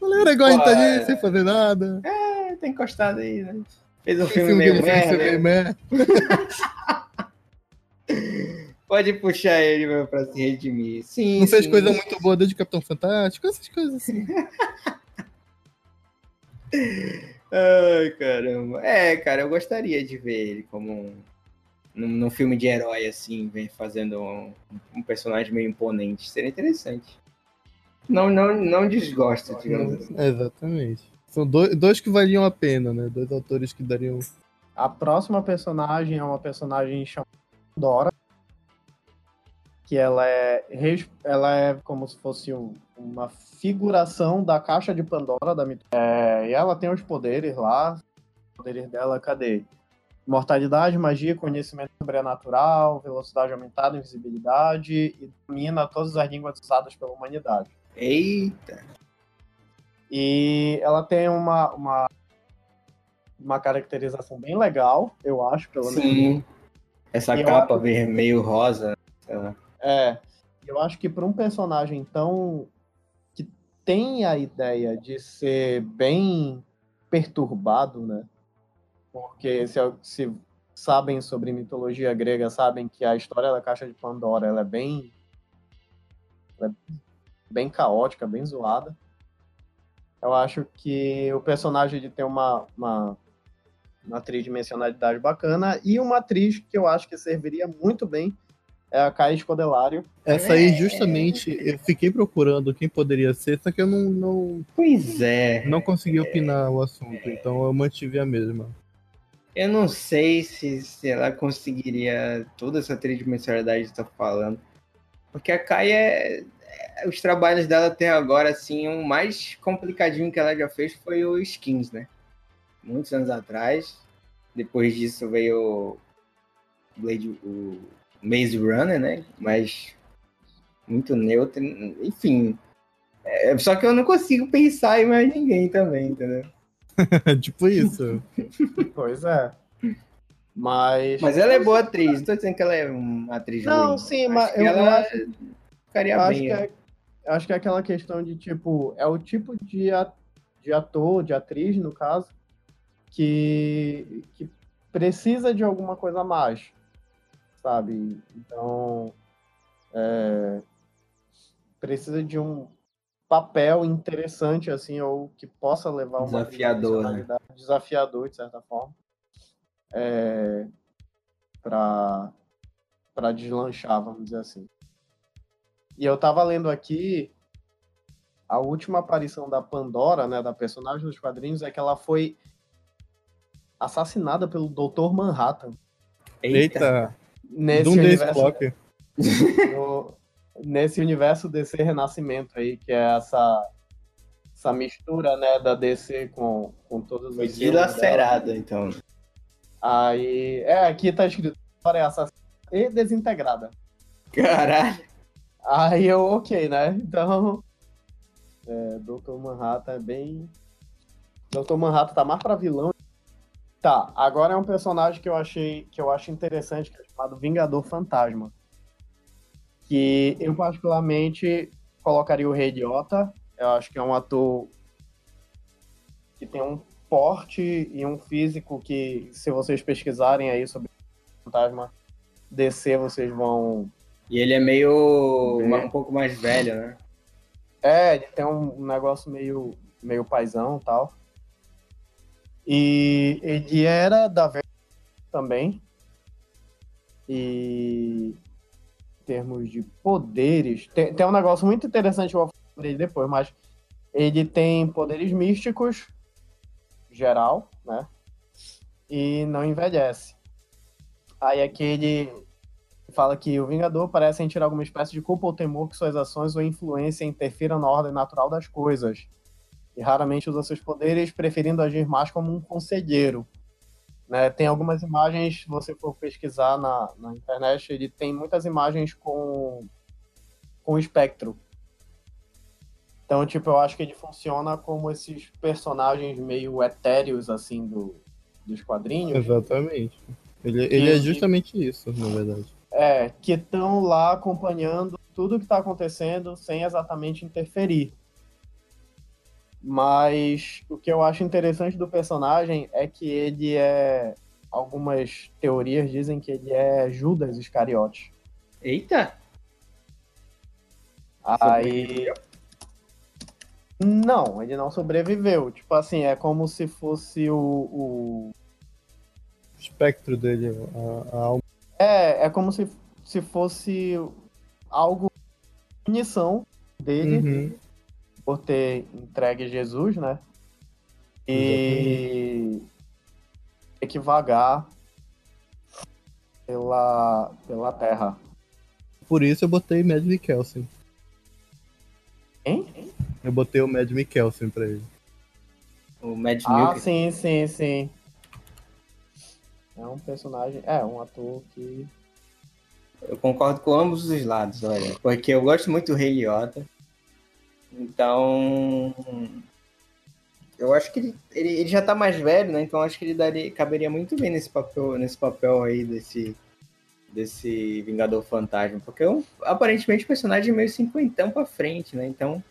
Galera, igual a gente tá ali é. sem fazer nada. É, tá encostado aí, né? Fez um Tem filme meio fez merda. Pode puxar ele meu, pra se redimir. Sim, Não fez sim. coisa muito boa desde Capitão Fantástico, essas coisas assim. Ai, caramba. É, cara, eu gostaria de ver ele como um. Num, num filme de herói, assim, vem fazendo um, um personagem meio imponente. Seria interessante. Não, não, não desgosto, digamos assim. Exatamente. São dois, dois que valiam a pena, né? Dois autores que dariam. A próxima personagem é uma personagem chamada Dora. Que ela é, ela é como se fosse um- uma figuração da caixa de Pandora da mitologia. É, e ela tem os poderes lá. Os poderes dela, cadê? Mortalidade, magia, conhecimento sobrenatural, velocidade aumentada, invisibilidade e domina todas as línguas usadas pela humanidade. Eita. E ela tem uma, uma, uma caracterização bem legal, eu acho, pelo menos. Sim. Essa Eu capa acho- vermelho rosa, sei lá. É. Eu acho que para um personagem tão. que tem a ideia de ser bem perturbado, né? Porque se, se sabem sobre mitologia grega, sabem que a história da Caixa de Pandora ela é bem. ela é bem caótica, bem zoada. Eu acho que o personagem ele tem uma, uma, uma tridimensionalidade bacana e uma atriz que eu acho que serviria muito bem é a Kai Scodelário. Essa aí, justamente, eu fiquei procurando quem poderia ser, só que eu não, não, Pois é. não consegui opinar o assunto, então eu mantive a mesma. Eu não sei se, se ela conseguiria toda essa tridimensionalidade que você tá falando. Porque a Kai é, é- Os trabalhos dela até agora, assim, o mais complicadinho que ela já fez foi o Skins, né? Muitos anos atrás. Depois disso veio o Blade, o Maze Runner, né? Mas muito neutro. Enfim. É, só que eu não consigo pensar em mais ninguém também, entendeu? tipo isso. Pois é. Mas. Mas ela é boa atriz, não tô dizendo que ela é uma atriz Não, ruim. sim, Acho mas que eu, ela acho, ficaria eu acho bem. que é, eu acho que é aquela questão de, tipo, é o tipo de, a- de ator, de atriz, no caso, que, que precisa de alguma coisa a mais, sabe? Então, é, precisa de um papel interessante, assim, ou que possa levar uma Desafiador, né? desafiador, de certa forma, é, para para deslanchar, vamos dizer assim. E eu tava lendo aqui a última aparição da Pandora, né, da personagem dos quadrinhos, é que ela foi assassinada pelo Dr. Manhattan. Eita! Nesse Doom Days universo, no- nesse universo DC Renascimento aí, que é essa, essa mistura, né, da DC com, com todos os Foi dilacerada, então. Aí, é, aqui tá escrito, é assassina e desintegrada. Caralho. Aí eu, ok, né? Então, é, Dr. Manhattan é bem... Dr. Manhattan tá mais pra vilão. Tá, agora é um personagem que eu achei, que eu acho interessante, que é chamado Vingador Fantasma. Que eu particularmente colocaria o Rei Idiota. Eu acho que é um ator que tem um porte e um físico que, se vocês pesquisarem aí sobre o Fantasma DC, vocês vão E ele é meio. É. um pouco mais velho, né? É, ele tem um negócio meio, meio paizão e tal. E ele era da Vertigo também. E em termos de poderes, tem, tem um negócio muito interessante, eu vou falar dele depois, mas ele tem poderes místicos, geral, né? E não envelhece. Aí aqui ele fala que o Vingador parece sentir alguma espécie de culpa ou temor que suas ações ou influência interfiram na ordem natural das coisas. E raramente usa seus poderes, preferindo agir mais como um conselheiro. Né? Tem algumas imagens, se você for pesquisar na, na internet, ele tem muitas imagens com, com o espectro. Então, tipo, eu acho que ele funciona como esses personagens meio etéreos, assim, do, dos quadrinhos. Exatamente. Ele, ele é justamente isso, na verdade. É, que estão lá acompanhando tudo que está acontecendo sem exatamente interferir. Mas o que eu acho interessante do personagem é que ele é. Algumas teorias dizem que ele é Judas Iscariote. Eita! Aí. Não, ele não sobreviveu. Tipo assim, é como se fosse o. o... O espectro dele, a, a alma. É, é como se, se fosse algo. punição dele. Uhum. por ter entregue Jesus, né? E ter que vagar pela, pela terra. Por isso eu botei Mad Mikkelsen. Hein? Eu botei o Mad Mikkelsen pra ele. O Mad Ah, Milk. sim, sim, sim. É um personagem, é um ator que Eu concordo com ambos os lados, olha. Porque eu gosto muito do Rei Liotta. Então. Eu acho que ele, ele, ele já tá mais velho, né? Então acho que ele daria, caberia muito bem nesse papel, nesse papel aí desse, desse Vingador Fantasma. Porque é um, aparentemente o personagem é meio cinquentão pra frente, né? Então.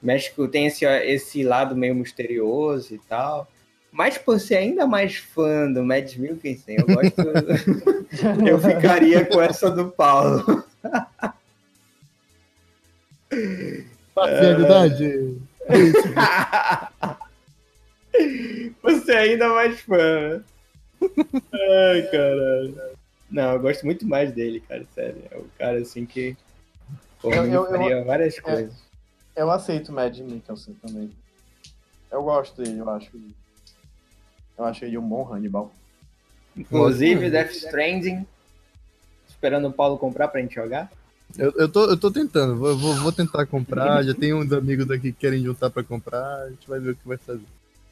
México tem esse, esse lado meio misterioso e tal. Mas por ser ainda mais fã do Mads Mikkelsen, eu gosto. eu ficaria com essa do Paulo. Parcialidade. Você é ainda mais fã. Ai, caralho. Não, eu gosto muito mais dele, cara, sério. É o cara assim que. Pô, Eu- eu- eu- faria várias coisas. eu aceito o Mad Mikkelsen também. Eu gosto dele, eu acho. Eu acho ele um bom Hannibal. Inclusive, Death Stranding. Esperando o Paulo comprar pra gente jogar. Eu, eu, tô, eu tô tentando, vou, vou, vou tentar comprar. Já tem uns amigos aqui que querem juntar pra comprar. A gente vai ver o que vai fazer.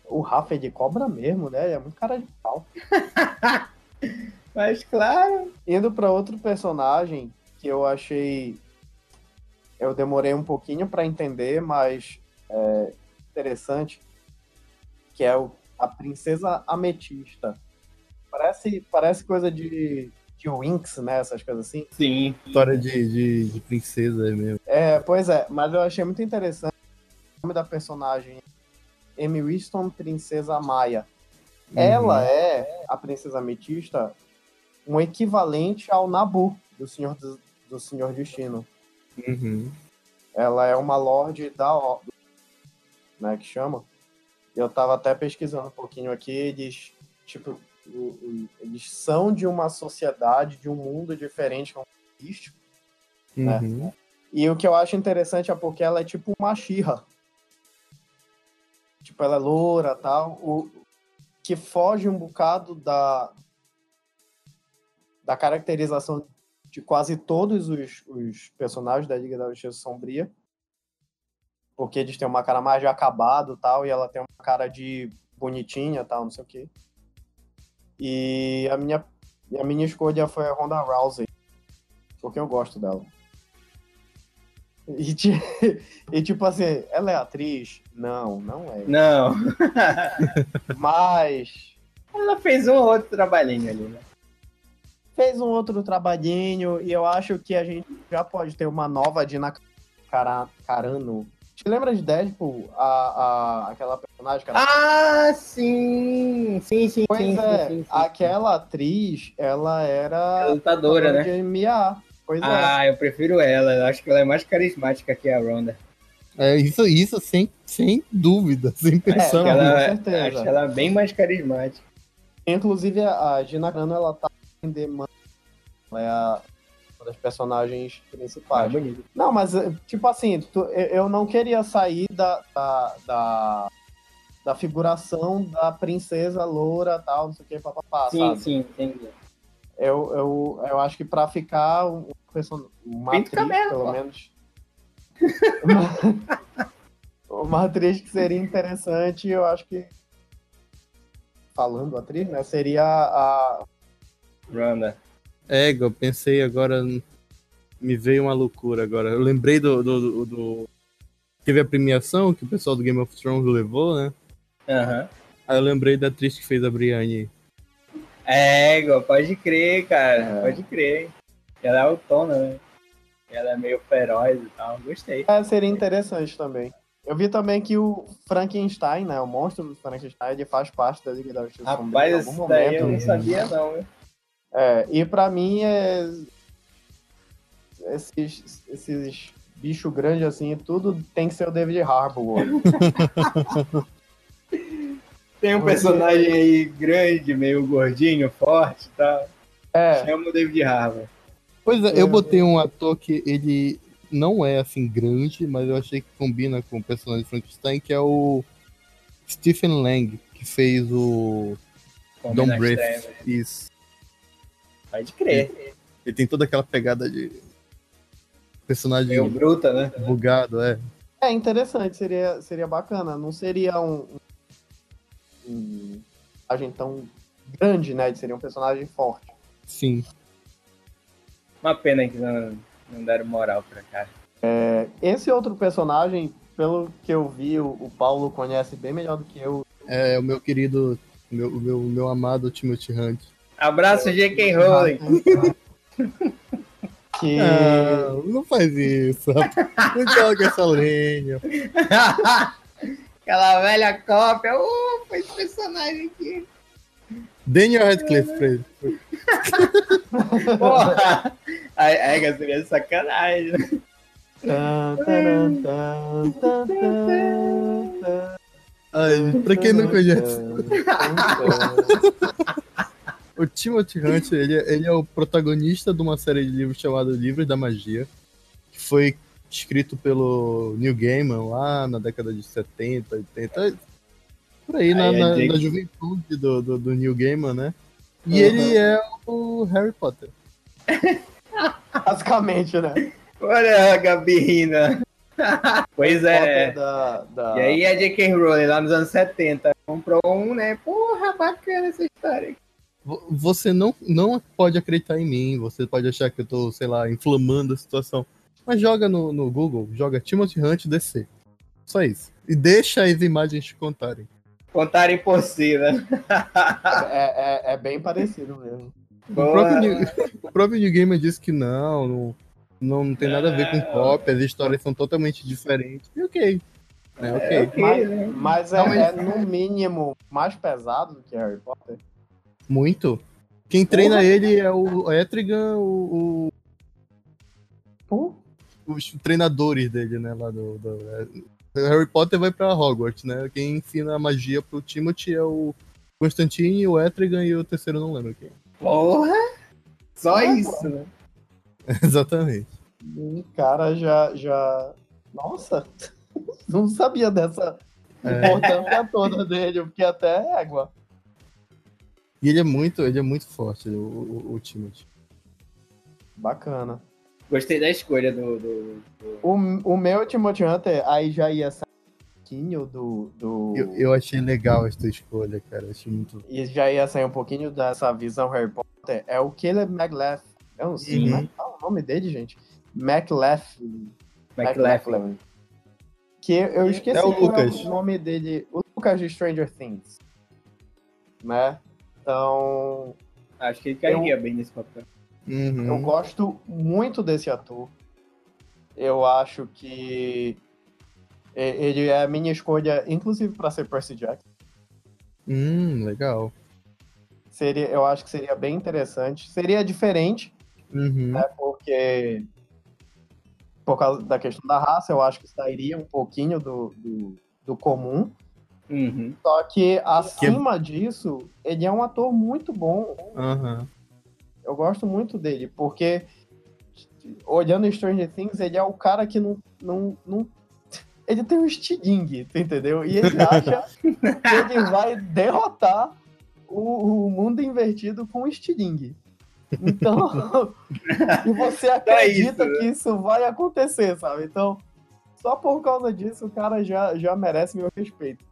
O Rafa é de cobra mesmo, né? Ele é muito cara de pau. Mas claro. Indo pra outro personagem que eu achei. Eu demorei um pouquinho pra entender, mas é interessante. Que é o, a Princesa Ametista. Parece, parece coisa de, de Winx, né? Essas coisas assim. Sim. História de, de, de princesa mesmo. É, pois é, mas eu achei muito interessante o nome da personagem Amy Winston Princesa Maia. Ela é, a Princesa Ametista, um equivalente ao Nabu, do Senhor, do, do Senhor Destino. Uhum. Ela é uma Lorde da Ordem, né, que chama. Eu tava até pesquisando um pouquinho aqui, eles, tipo, eles são de uma sociedade, de um mundo diferente é um artístico. É. Uhum. E o que eu acho interessante é porque ela é tipo uma Xirra. Tipo, ela é loura tal. O, que foge um bocado da, da caracterização de quase todos os, os personagens da Liga da Justiça Sombria. Porque eles têm uma cara mais de acabado tal, e ela tem uma cara de bonitinha tal, não sei o quê. E a minha, a minha escolha foi a Ronda Rousey. Porque eu gosto dela. E, e, tipo assim, ela é atriz? Não, não é. Não. Mas Ela fez um ou outro trabalhinho ali, né? fez um outro trabalhinho e eu acho que a gente já pode ter uma nova Dina Cara- Carano. Te lembra de Deadpool? A, a, aquela personagem que ela... Ah, sim! Sim, sim, Pois sim, é, sim, sim, sim. aquela atriz, ela era A lutadora, né? de MA. Pois é. Ah, eu prefiro ela. Eu acho que ela é mais carismática que a Ronda. É, isso, isso sem, sem dúvida, sem Acho pensar. que ela, com certeza. acho ela bem mais carismática. Inclusive, a Gina Carano, ela tá em demanda. Ela é a- uma das personagens principais. bonito. Não, mas, eh, tipo assim, tu- eu não queria sair da, da, da, da figuração da princesa loura tal, não sei o que, papapá, Sim, sabe? sim, entendi. Eu, eu, eu acho que pra ficar um, person- uma Pinto atriz, cabelo, pelo menos... uma, uma atriz que seria interessante, eu acho que... Falando atriz, né? Seria a... Ronda. É, eu pensei agora. Me veio uma loucura agora. Eu lembrei do. do, do- do- Teve a premiação que o pessoal do Game of Thrones levou, né? Aham. Aí eu lembrei da atriz que fez a Brienne. É, igual, pode crer, cara. É. Pode crer. Ela é autona, né? Ela é meio feroz e tal. Gostei. É, seria interessante também. Eu vi também que o Frankenstein, né? O monstro do Frankenstein, ele faz parte da Liga da Justiça Rapaz, isso daí eu não sabia, não. viu? É, e pra mim, é... esses, esses bichos grandes assim, tudo tem que ser o David Harbour. Tem um personagem aí grande, meio gordinho, forte e tal. É, Chama o David Harbour. Pois é, eu botei um ator que ele não é assim grande, mas eu achei que combina com o personagem de Frankenstein, que é o Stephen Lang, que fez o Combina Don't as Breath. trevas. Isso. Pode crer. Ele tem toda aquela pegada de personagem Meio bruta, né? bugado, é. é interessante, seria, seria bacana. Não seria um, um personagem tão grande, né? Seria um personagem forte. Sim. Uma pena que não, não deram moral pra cá. Esse outro personagem, pelo que eu vi, o, o Paulo conhece bem melhor do que eu. É o meu querido, o meu, meu, meu amado Timothy Hunt. Abraço, J.K. Rowling. Que Ah, não faz isso. Não joga essa lenha. Aquela velha cópia. Uh, foi esse personagem aqui. Daniel Radcliffe pra ele. Porra. Aí, aí seria sacanagem. tan, tan, tan, Ai, pra quem não conhece. O Timothy Hunt, ele, é- ele é o protagonista de uma série de livros chamada Livros da Magia, que foi escrito pelo Neil Gaiman lá na década de 70, 80, por aí, na, Aí é na- na juventude do, do, do Neil Gaiman, né? E Uhum. ele é o Harry Potter. Basicamente, né? Olha a Gabi rindo. Pois é. Da, da... E aí a J.K. Rowling, lá nos anos 70, comprou um, né? Porra, bacana essa história. Vo- Você não, não pode acreditar em mim, você pode achar que eu tô, sei lá, inflamando a situação. Mas joga no, no Google, joga Timothy Hunt DC. Só isso. E deixa as imagens te contarem. Contarem por si, né? É, é, é bem parecido mesmo. O próprio, New, o próprio New Gamer disse que não, não, não, não tem nada a ver com cópia, as histórias são totalmente diferentes. E ok. É, ok. É, ok, Mas, né? mas é, é, no mínimo mais pesado do que Harry Potter. Muito. Quem treina ele é o Etrigan, o, o- os treinadores dele, né? Lá do, do- é, Harry Potter vai pra Hogwarts, né? Quem ensina a magia pro Timothy é o, Constantine, o Etrigan e o terceiro não lembro quem. Porra! Só Ah, isso, né? Exatamente. O cara já. já... Nossa! Não sabia dessa É. importância toda dele, eu fiquei até égua. E ele é muito, ele é muito forte, o, o, o Timothy. Bacana. Gostei da escolha do. do- do- O, o meu Timothy Hunter aí já ia sair um pouquinho do. do... Eu, eu achei legal essa escolha, cara. Achei muito. E já ia sair um pouquinho dessa visão Harry Potter. É o Caleb McLaughlin. Eu não sei Uhum. como é o nome dele, gente. McLaughlin. McLaughlin. Que eu esqueci É o é Lucas. o nome dele. O Lucas de Stranger Things. Né? Então, Acho que ele cairia bem nesse papel. Uhum. eu gosto muito desse ator. Eu acho que ele é a minha escolha, inclusive para ser Percy Jackson. Hum, legal. Seria, eu acho que seria bem interessante. Seria diferente, Uhum. né? Porque por causa da questão da raça, eu acho que sairia um pouquinho do, do, do comum. Uhum. Só que acima disso, ele é um ator muito bom. Aham. Eu gosto muito dele, porque olhando Stranger Things, ele é o cara que não. não, não ele tem um estilingue, tu entendeu? E ele acha que ele vai derrotar o, o mundo invertido com estilingue. Então, e você acredita isso, né? que isso vai acontecer, sabe? Então, só por causa disso, o cara já, já merece meu respeito.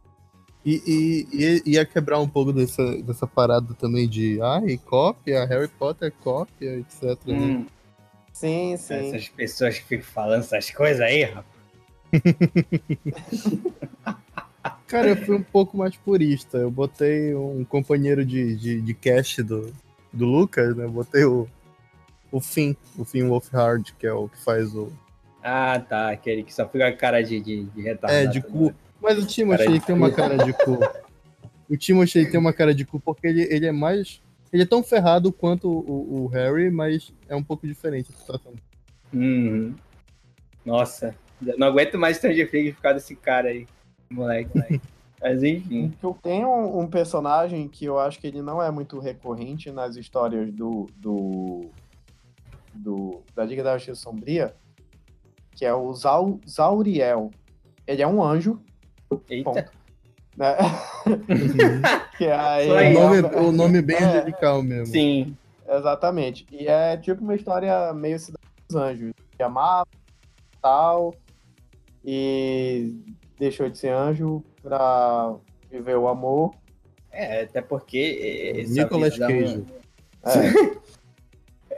E, e, e ia quebrar um pouco dessa, dessa parada também de ai, cópia, Harry Potter cópia, etc. né? Hum, Sim, sim. essas pessoas que ficam falando essas coisas aí, rapaz. Cara, eu fui um pouco mais purista. Eu botei um companheiro de, de, de cast do, do Lucas, né? Eu botei o, o Finn, o Finn Wolfhard, que é o que faz o. Ah, tá. Aquele que só fica com a cara de, de, de retardado. É, de cu. né? Mas o Timothy tem uma cara de cu. O Timothy tem uma cara de cu porque ele, ele é mais. Ele é tão ferrado quanto o, o Harry, mas é um pouco diferente a situação. Uhum. Nossa, não aguento mais Stranger Things ficar desse cara aí. Moleque. Mas enfim. Eu tenho um, um personagem que eu acho que ele não é muito recorrente nas histórias do, do, do da Liga da Justiça Sombria, que é o Zau, Zauriel. Ele é um anjo, Eita. né? que aí, Só O nome, o nome é bem É. angelical mesmo. Sim. Exatamente. E é tipo uma história meio Cidade dos Anjos. Que amava, tal, e deixou de ser anjo pra viver o amor. É, até porque. Nicolas Cage. É.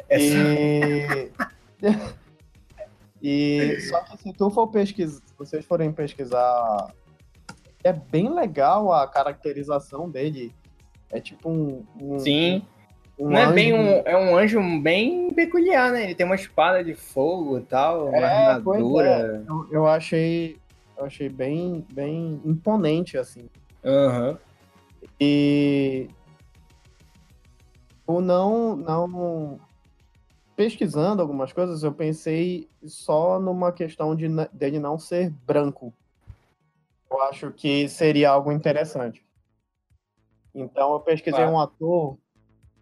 Essa- E... e só que se tu for pesquisar, se vocês forem pesquisar, é bem legal a caracterização dele. É tipo um. um Sim. um Não é anjo- bem um. É um anjo bem peculiar, né? Ele tem uma espada de fogo e tal, uma É, pois armadura. Eu, eu achei. Eu achei bem, bem imponente, assim. Aham. E eu não, não pesquisando algumas coisas, eu pensei só numa questão de dele não ser branco. Eu acho que seria algo interessante. Então eu pesquisei Claro. um ator,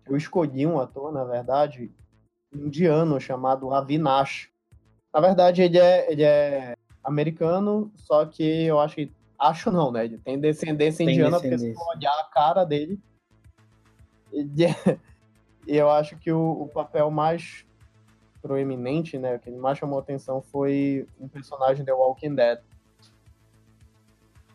eu escolhi um ator, na verdade, indiano chamado Avinash. Na verdade, ele é, ele é americano, só que eu acho que acho não, né? Ele tem descendência Tem indiana, porque se olhar a cara dele, ele é- e eu acho que o, o papel mais proeminente, né, o que mais chamou atenção foi um personagem de Walking Dead.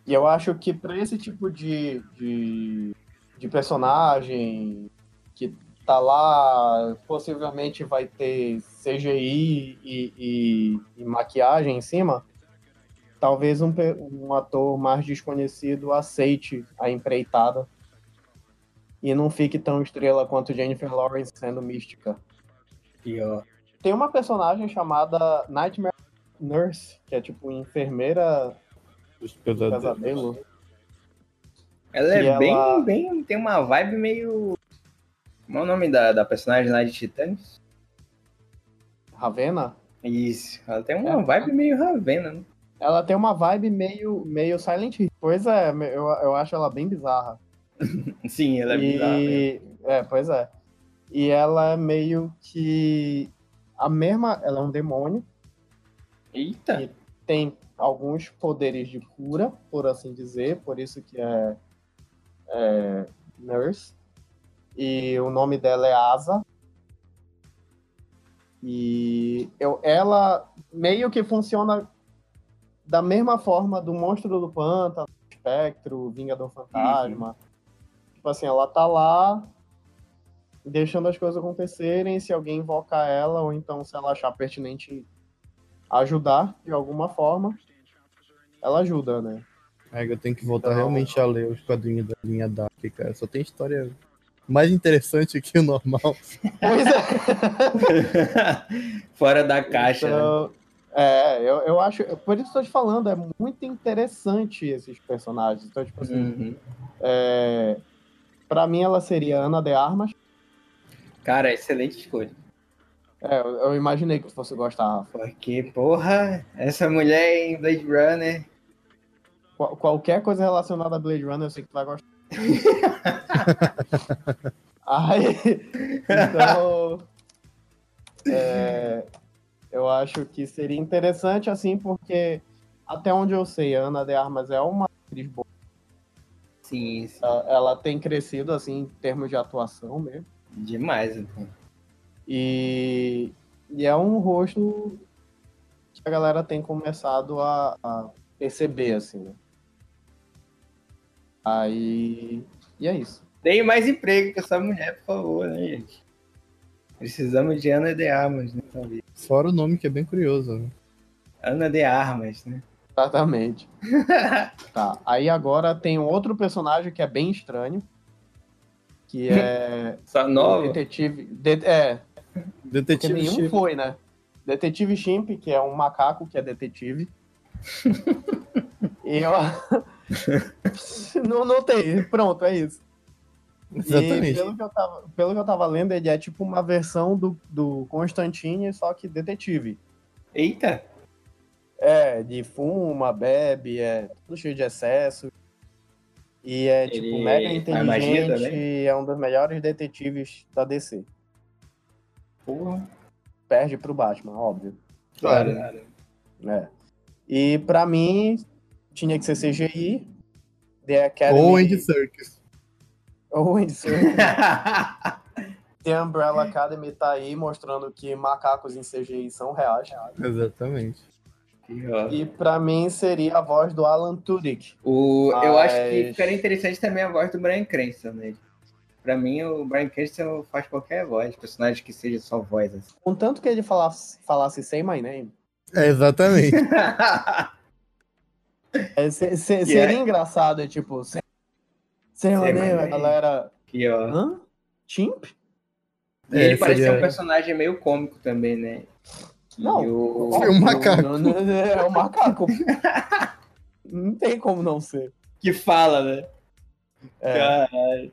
E eu acho que para esse tipo de, de, de personagem que tá lá, possivelmente vai ter CGI e, e- e maquiagem em cima, talvez um, um ator mais desconhecido aceite a empreitada e não fique tão estrela quanto Jennifer Lawrence sendo mística. Pior. Tem uma personagem chamada Nightmare Nurse, que é tipo enfermeira Os pesadelos. pesadelo. Ela é E ela- bem, bem. Tem uma vibe meio. Como é o nome da, da personagem lá de Titãs? Ravena, Isso. Ela tem uma É. vibe meio Ravena, né? ela tem uma vibe meio, meio Silent Hill. Pois é, eu, eu acho ela bem bizarra. Sim, ela é bizarra. mesmo. E, é, pois é. E ela é meio que a mesma. Ela é um demônio, Eita. tem alguns poderes de cura, por assim dizer, por isso que é, é Nurse. E o nome dela é Asa. E eu, ela meio que funciona da mesma forma do Monstro do Pântano, Espectro, Vingador Fantasma. Tipo assim, ela tá lá deixando as coisas acontecerem, se alguém invocar ela, ou então se ela achar pertinente ajudar de alguma forma, ela ajuda, né? É, eu tenho que voltar Então- realmente a ler os quadrinhos da linha Dark, cara. Só tem história mais interessante que o normal. Pois é. Fora da caixa. né? Então, é, eu, eu acho. Por isso que eu tô te falando, é muito interessante esses personagens. Então, tipo assim, Uhum. é, pra mim ela seria Ana de Armas. Cara, excelente escolha. É, eu, eu imaginei que tu fosse gostar, Rafa. Porque, porra, essa mulher em Blade Runner. Qual- qualquer coisa relacionada a Blade Runner, eu sei que tu vai gostar. Aí, então, é, eu acho que seria interessante, assim, porque até onde eu sei, a Ana de Armas é uma atriz boa. Sim, sim. Ela- Ela tem crescido, assim, em termos de atuação mesmo. Demais, então. E, e é um rosto que a galera tem começado a, a perceber, assim, né? Aí. E é isso. Deem mais emprego pra essa mulher, por favor, né, gente? Precisamos de Ana de Armas, né? talvez. Fora o nome que é bem curioso. Né? Ana de Armas, né? Exatamente. Tá. Aí agora tem um outro personagem que é bem estranho. Que é. Só o nova? Detetive. de- é, porque Detetive nenhum Chip. foi, né? Detetive Chimp, que é um macaco que é detetive. e eu. não, não tem. Pronto, é isso. E Exatamente. pelo que, eu tava, pelo que eu tava lendo, ele é tipo uma versão do, do Constantine, só que detetive. Eita! É, de fuma, bebe, é tudo cheio de excesso. E é, tipo, Ele mega faz magia inteligente e é um dos melhores detetives da DC. Porra. Perde pro Batman, óbvio. Claro. É. E pra mim, tinha que ser CGI. The Academy. Ou Andy Serkis. Ou Andy Serkis. The Umbrella Academy tá aí mostrando que macacos em CGI são reais. Exatamente. E pra mim seria a voz do Alan Tudyk. O, Eu acho que Mas- ficaria interessante também a voz do Brian Cranston nele. Pra mim, o Brian Cranston faz qualquer voz, personagem que seja só voz. Assim. Contanto que ele falasse, falasse Say My Name. É, exatamente. É, se- se- Que seria é- engraçado, é tipo, Say My Name, a Name. galera. que, ó. Hã? Chimp? E ele É, parece ser um personagem meio cômico também, né? Não. o- É um macaco. Não, não, não, é um macaco. não tem como não ser. Que fala, né? É. Caralho.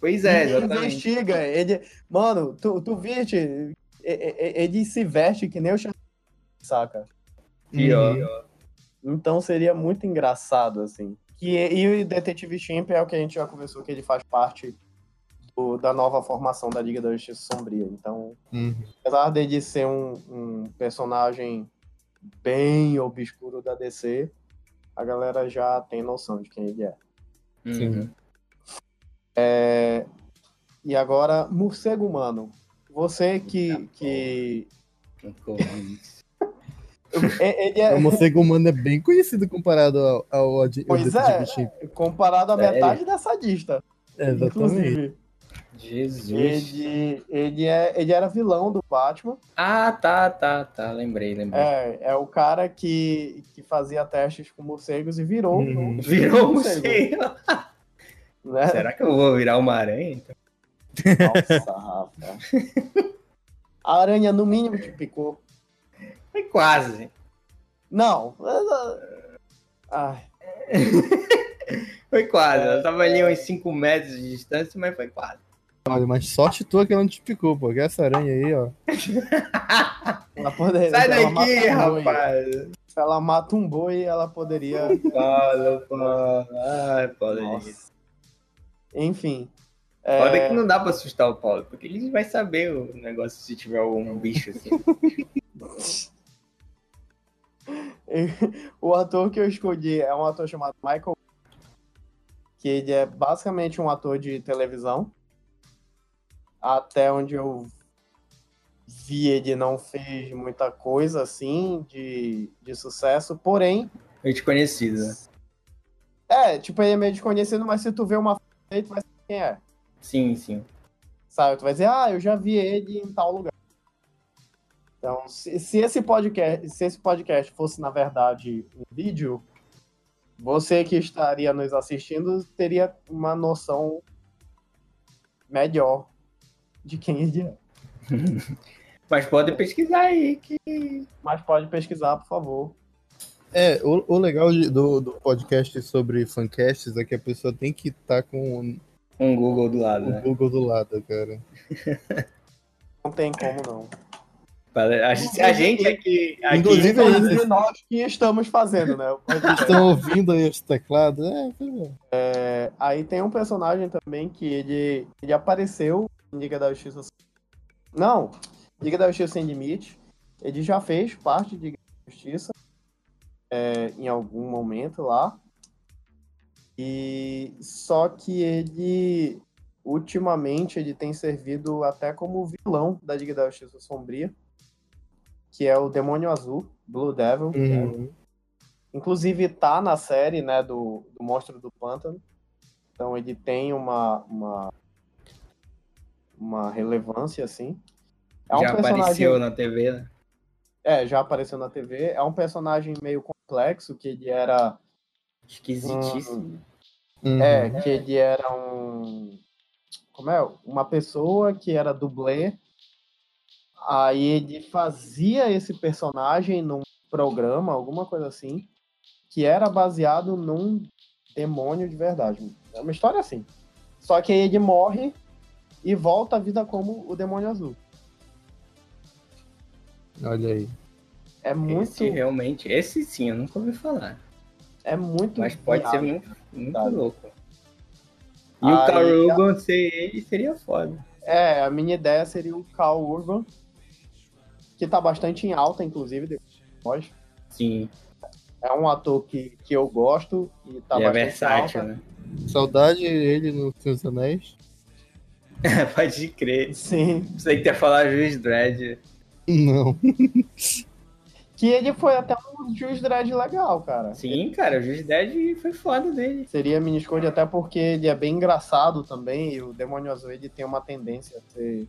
Pois é, ele exatamente. investiga, ele. Mano, tu, tu viste? Ele se veste que nem o Xan- saca? Ó, Uhum. Então seria muito engraçado, assim. Que, e o Detetive Chimp é o que a gente já conversou, que ele faz parte do- da nova formação da Liga da Justiça Sombria. Então, Uhum. apesar dele ser um, um personagem bem obscuro da DC, a galera já tem noção de quem ele é. Uhum. E agora, morcego humano. Você que. que... É- ele é- O morcego humano é bem conhecido comparado ao, ao, ao Pois é. Comparado à Sério? metade dessa lista. É, exatamente. Inclusive, Jesus. ele, ele, é, ele era vilão do Batman. Ah, tá, tá, tá. Lembrei, lembrei. É, é o cara que, que fazia testes com morcegos e virou. Uhum. Virou um morcego. morcego. Né? Será que eu vou virar uma aranha? então? Nossa, Rafa. A aranha, no mínimo, te picou. Foi quase. Não. Ai, Foi quase. Ela tava ali uns 5 metros de distância, mas foi quase. Olha, mas sorte tua que ela não te picou, pô. Que essa aranha aí, ó. ela poderia, Sai daqui, um boi- rapaz. Se ela mata um boi, ela poderia. Fala, fala. Ai. Enfim. Foda É, que não dá pra assustar o Paulo, porque ele vai saber o negócio se tiver algum bicho assim. o ator que eu escolhi é um ator chamado Michael, que ele é basicamente um ator de televisão. Até onde eu vi, ele não fez muita coisa assim de, de sucesso, porém, Gente conhecido, né? é, tipo, ele é meio desconhecido, mas se tu vê uma foto dele, tu vai saber quem é. Sim, sim. Sabe? Tu vai dizer, ah, eu já vi ele em tal lugar. Então, se, se esse podcast, se esse podcast fosse, na verdade, um vídeo, você que estaria nos assistindo teria uma noção melhor de quem ele é. Mas pode pesquisar aí que. Mas pode pesquisar, por favor. É, o, o legal de- do, do podcast sobre fancasts é que a pessoa tem que estar com Um Google do lado, o né? Google do lado, cara. Não tem como não. A gente, a gente aqui. aqui Inclusive, Inclusive nós que estamos fazendo, né? Estão ouvindo aí os teclados? É, é. É, aí tem um personagem também que ele, ele apareceu em Liga da Justiça. Não, Liga da Justiça Sem Limite. Ele já fez parte de Liga da Justiça é, em algum momento lá. E só que ele ultimamente ele tem servido até como vilão da Liga da Justiça Sombria, que é o Demônio Azul, Blue Devil. Uhum. Inclusive tá na série, né, do, do Monstro do Pântano. Então ele tem uma, uma, uma relevância, assim. É um já personagem. apareceu na TV, né? É, já apareceu na TV. É um personagem meio complexo, que ele era. Esquisitíssimo. Uhum. É, que ele era um. Como é? Uma pessoa que era dublê. Aí ele fazia esse personagem num programa, alguma coisa assim, que era baseado num demônio de verdade. É uma história assim. Só que aí ele morre e volta à vida como o demônio azul. Olha aí. É muito, Esse realmente, esse sim, eu nunca ouvi falar. é muito. Mas pode ser viável. muito, muito louco. E Aí, o Carl Urban ser ele seria foda. É, a minha ideia seria o Cal Urban, que tá bastante em alta, inclusive, depois. Sim, É um ator que, que eu gosto e tá ele é bastante versátil, alta. né? Saudade ele no dos Anéis. Pode crer. Sim. Você que ter falar Juiz Dredd. Não. Que ele foi até um juiz dread legal, cara. Sim, cara, o Juiz Dredd foi foda dele. Seria escolha até porque ele é bem engraçado também e o Demônio Azul ele tem uma tendência a ser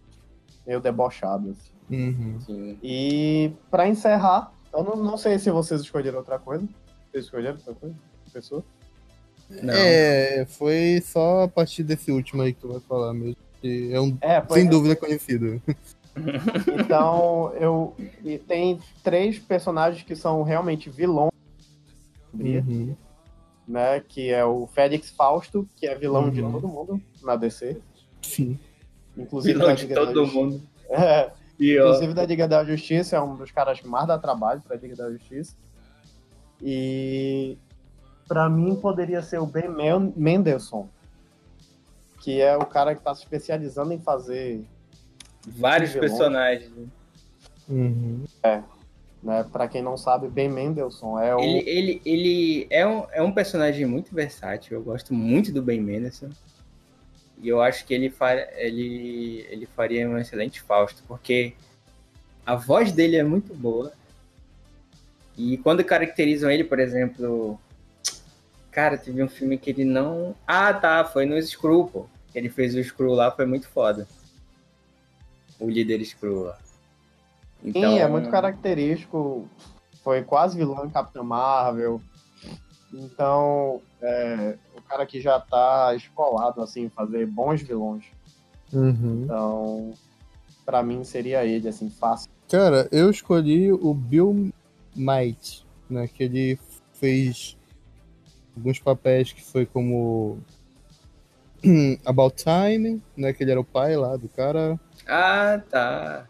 meio debochado. assim. Uhum. E pra encerrar, eu não, não sei se vocês escolheram outra coisa. Vocês escolheram outra coisa? Pessoa? Não. É, foi só a partir desse último aí que tu vai falar mesmo. que é um, É, sem é. dúvida conhecido. Então, eu. E tem três personagens que são realmente vilões, Uhum. né? Que é o Félix Fausto, que é vilão de Uhum. todo mundo na DC. Sim. Inclusive Vilão de todo mundo. É, E ó, inclusive da Liga da Justiça, é um dos caras que mais dá trabalho pra Liga da Justiça. E pra mim poderia ser o Ben Men- Mendelssohn, que é o cara que tá se especializando em fazer, vários vilões. personagens. né? Uhum. né? Para quem não sabe, Ben Mendelssohn é o Ele, ele, ele é, um, é um personagem muito versátil. Eu gosto muito do Ben Mendelsohn. E eu acho que ele, fa ele, ele faria um excelente Fausto, porque a voz dele é muito boa. E quando caracterizam ele, por exemplo. Cara, teve um filme que ele não. Ah, tá, foi no Screw, pô. Ele fez o Screw lá, foi muito foda. O líder Screw lá. Então, Sim, é muito característico. Foi quase vilão em Capitã Marvel. Então, é, o cara que já tá escolado, assim, em fazer bons vilões. Uhum. Então, pra mim seria ele, assim, fácil. Cara, eu escolhi o Bill Might, né? Que ele fez alguns papéis que foi como About Time, né? Que ele era o pai lá do cara. Ah, tá.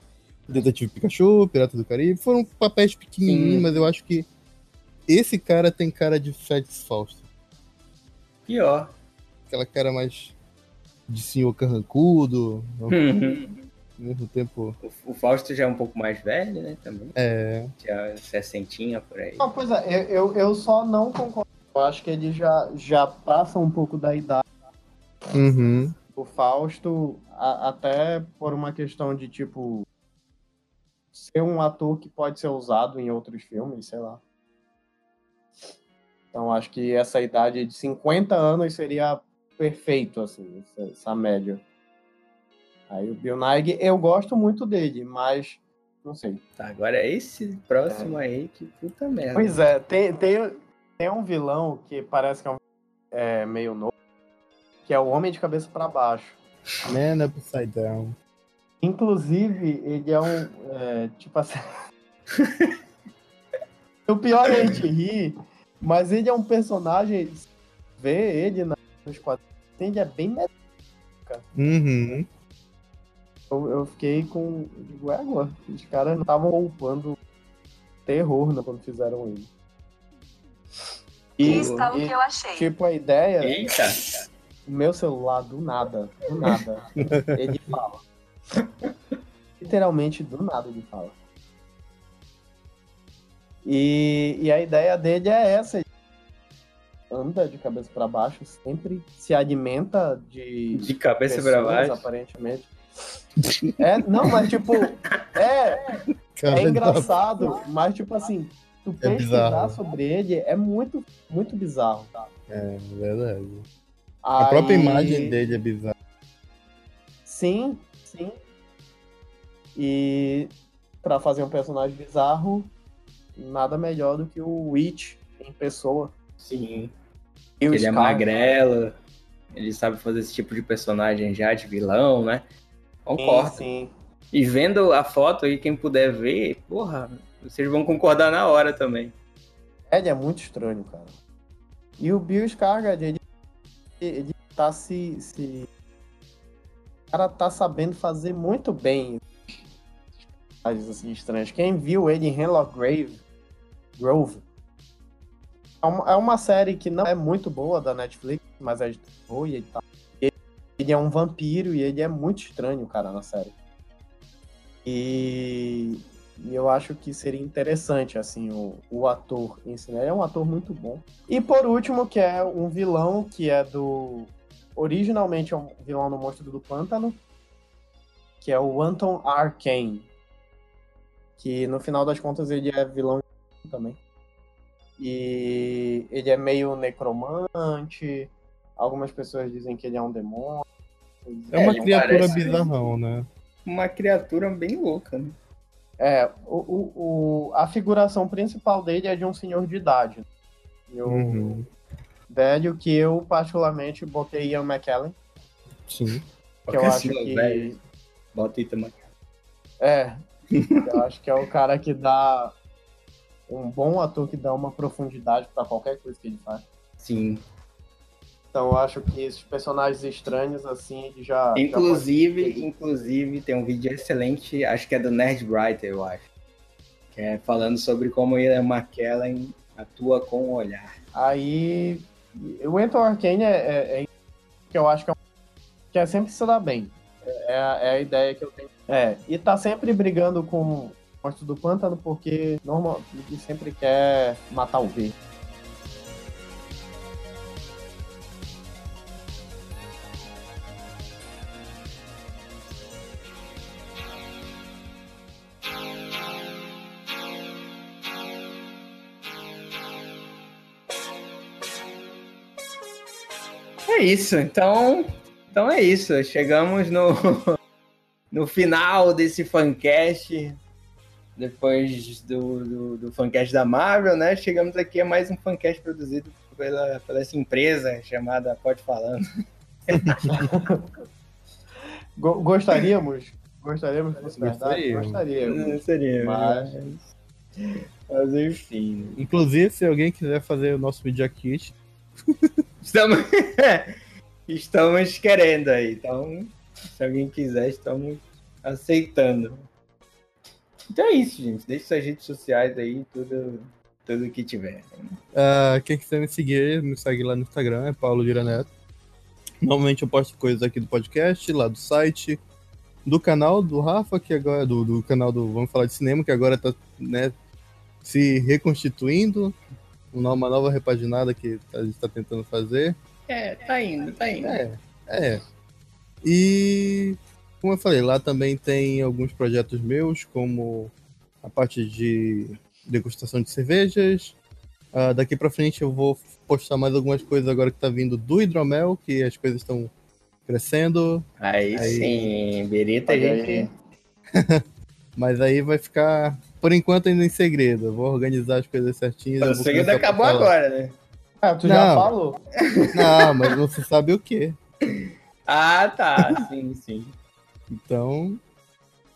Detetive Pikachu, Pirata do Caribe. Foram papéis pequenininhos, Sim. mas eu acho que esse cara tem cara de Félix Fausto. Pior. Aquela cara mais de senhor carrancudo. Uhum. Ao mesmo tempo. O, o Fausto já é um pouco mais velho, né? Também. É. Já sessentinha por aí. Não, pois é, eu, eu, eu só não concordo. Eu acho que ele já, já passa um pouco da idade. Uhum. O Fausto, a- até por uma questão de, tipo, ser um ator que pode ser usado em outros filmes, sei lá. Então, acho que essa idade de 50 anos seria perfeito, assim, essa, essa média. Aí o Bill Nighy, eu gosto muito dele, mas não sei. Tá, agora esse próximo aí, que puta merda. Pois é, tem, tem, tem um vilão que parece que é, um, é meio novo, que é o Homem de Cabeça para Baixo. Man upside down. Inclusive, ele é um. é, tipo assim. o pior é a gente rir, mas ele é um personagem. Ver ele na- nos quadrinhos, ele é bem. med- Uhum. Eu, eu fiquei com. Digo, égua, os caras não estavam poupando terror né, quando fizeram ele. E está o que eu achei. tipo, a ideia. Eita! O meu celular, do nada, do nada, ele fala. Literalmente, do nada ele fala. E, e a ideia dele é essa. Anda de cabeça para baixo, sempre se alimenta de, De cabeça pra baixo. aparentemente. É, não, mas tipo, é, é engraçado, mas tipo assim, tu É pesquisar bizarro. sobre ele é muito, muito bizarro, tá? É, verdade. A própria imagem dele é bizarra. Sim, sim. E pra fazer um personagem bizarro, nada melhor do que o Witch em pessoa. Sim. E Ele é Scar. magrelo. Ele sabe fazer esse tipo de personagem já, de vilão, né? Concordo. Sim, sim. E vendo a foto aí, quem puder ver, porra, vocês vão concordar na hora também. Ele é muito estranho, cara. E o Bill Skarsgård, ele, ele tá se, se... O cara tá sabendo fazer muito bem personagens assim estranhos. Quem viu ele em Hemlock Grave, Grove é uma, é uma série que não é muito boa da Netflix, mas é de terror e tá... Ele, é um vampiro e ele é muito estranho, cara, na série. E, e eu acho que seria interessante, assim, o, o ator em si, né? Ele é um ator muito bom. E por último, que é um vilão que é do. Originalmente é um vilão no Monstro do Pântano, que é o Anton Arcane. Que no final das contas ele é vilão também. E ele é meio necromante. Algumas pessoas dizem que ele é um demônio. É uma ele criatura bizarrão, né? Uma criatura bem louca, né? É, o, o, o- a figuração principal dele é de um senhor de idade. E o Uhum. velho que eu, particularmente, botei Ian McKellen, Sim. que eu acho que. velho. Bota também. É, eu acho que é o cara que dá. Um bom ator que dá uma profundidade pra qualquer coisa que ele faz. Sim. Então eu acho que esses personagens estranhos, assim, ele já. já Inclusive, inclusive, tem um vídeo excelente, acho que é do Nerd Brighter, eu acho. Que é falando sobre como Ian McKellen atua com o olhar. Aí. O Anton Arcane é, é, é que eu acho que é, um- que é sempre se dar bem. É, é a, é a ideia que eu tenho. É, e tá sempre brigando com Monstro do Pântano porque normal, ele sempre quer matar o V. É isso, então, então é isso. Chegamos no, no final desse fancast. Depois do, do, do fancast da Marvel, né? Chegamos aqui a mais um fancast produzido pela, pela essa empresa chamada Pode Falando. Go- gostaríamos? Gostaríamos que fosse verdade? Gostaríamos. Gostaríamos. Mas- mas... mas enfim. Inclusive, se alguém quiser fazer o nosso Media Kit, Estamos, estamos querendo aí. Então, se alguém quiser, estamos aceitando. Então é isso, gente. Deixe suas redes sociais aí, tudo, tudo que tiver. ah, quem quiser me seguir, me segue lá no Instagram, é Paulo Vira Neto. Normalmente eu posto coisas aqui do podcast, lá do site, do canal do Rafa, que agora. Do, do canal do Vamos Falar de Cinema, que agora tá né, se reconstituindo. Uma nova repaginada que a gente tá tentando fazer. É, tá indo, tá indo. É, é. E como eu falei, lá também tem alguns projetos meus, como a parte de degustação de cervejas. Uh, daqui para frente eu vou postar mais algumas coisas agora que tá vindo do hidromel, que as coisas estão crescendo. Aí, aí... sim, Berita, gente. Mas aí vai ficar, por enquanto, ainda em segredo. Eu vou organizar as coisas certinhas. O segredo acabou agora, né? Ah, tu Não. já falou. Não, mas você sabe o quê? Ah, tá. Sim, sim. Então,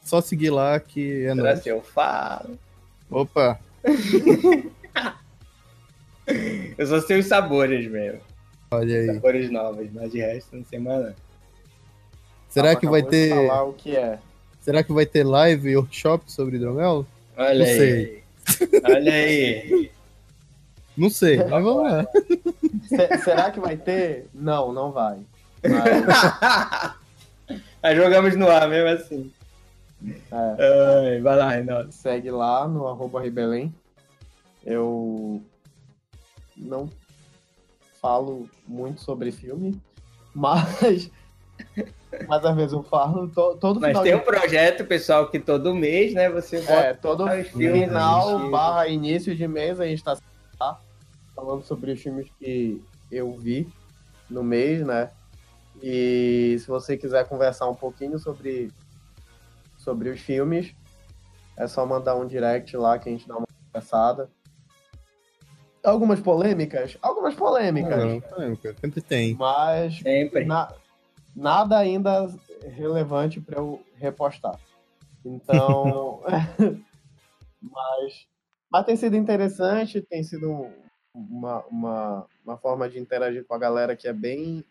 só seguir lá que é nóis. eu falo. Opa! eu só sei os sabores mesmo. Olha aí. Sabores novos, mas de resto não sei mais nada. Será ah, que vai ter. Falar o que é. Será que vai ter live e workshop sobre hidromel? Olha não aí. Sei. Olha aí. Não sei, mas vamos lá. Será que vai ter? Não, não vai. Mas... Aí jogamos no ar mesmo assim. É. Ai, vai lá, Reinaldo. Segue lá no arroba Ribelém. Eu não falo muito sobre filme, mas mas às vezes eu falo to, todo Mas tem um projeto, pessoal, que todo mês, né, você bota É, todo final barra início de mês a gente está falando sobre os filmes que eu vi no mês, né? E se você quiser conversar um pouquinho sobre sobre os filmes, é só mandar um direct lá que a gente dá uma conversada. Algumas polêmicas? Algumas polêmicas. Não, polêmica, sempre tem. Mas sempre. Na, nada ainda relevante para eu repostar. Então, mas, mas tem sido interessante, tem sido uma, uma, uma forma de interagir com a galera que é bem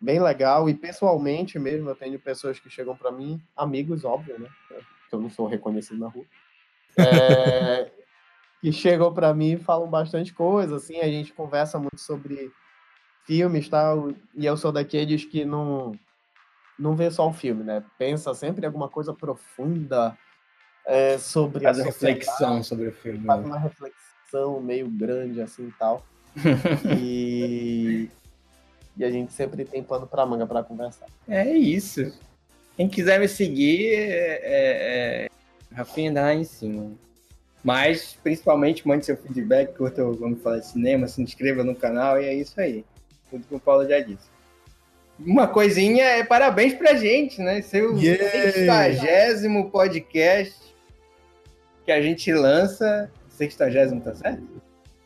bem legal e pessoalmente mesmo eu tenho pessoas que chegam para mim, amigos, óbvio, né? Que eu não sou reconhecido na rua. É, que chegam para mim e falam bastante coisa, assim, a gente conversa muito sobre filmes tal, e eu sou daqueles que não não vê só o filme, né? Pensa sempre em alguma coisa profunda é, sobre faz a reflexão sobre o filme. Faz né? uma reflexão meio grande assim e tal. e e a gente sempre tem pano para manga para conversar. É isso. Quem quiser me seguir, é, é, é Rafinha dá em cima. Mas, principalmente, mande seu feedback, curta vamos falar de cinema, se inscreva no canal e é isso aí. Tudo que o Paulo já disse. Uma coisinha é parabéns pra gente, né? Seu sextagésimo podcast que a gente lança. Sextagésimo, tá certo?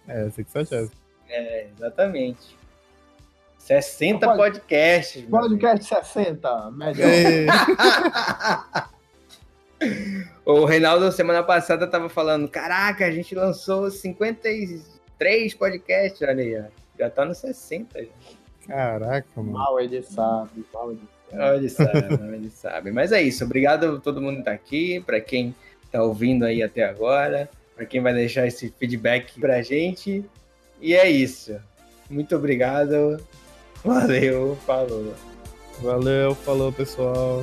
É, sextagésimo. É, exatamente. 60 Pode... podcasts. Podcast 60, média. o Reinaldo, semana passada, tava falando: Caraca, a gente lançou 53 podcasts. Olha aí, já tá no 60. Já. Caraca, mano. Mal ele sabe, mal ele sabe. Ele sabe, ele sabe. Mas é isso. Obrigado a todo mundo que tá aqui, para quem tá ouvindo aí até agora, para quem vai deixar esse feedback pra gente. E é isso. Muito obrigado. Valeu, falou. Valeu, falou pessoal.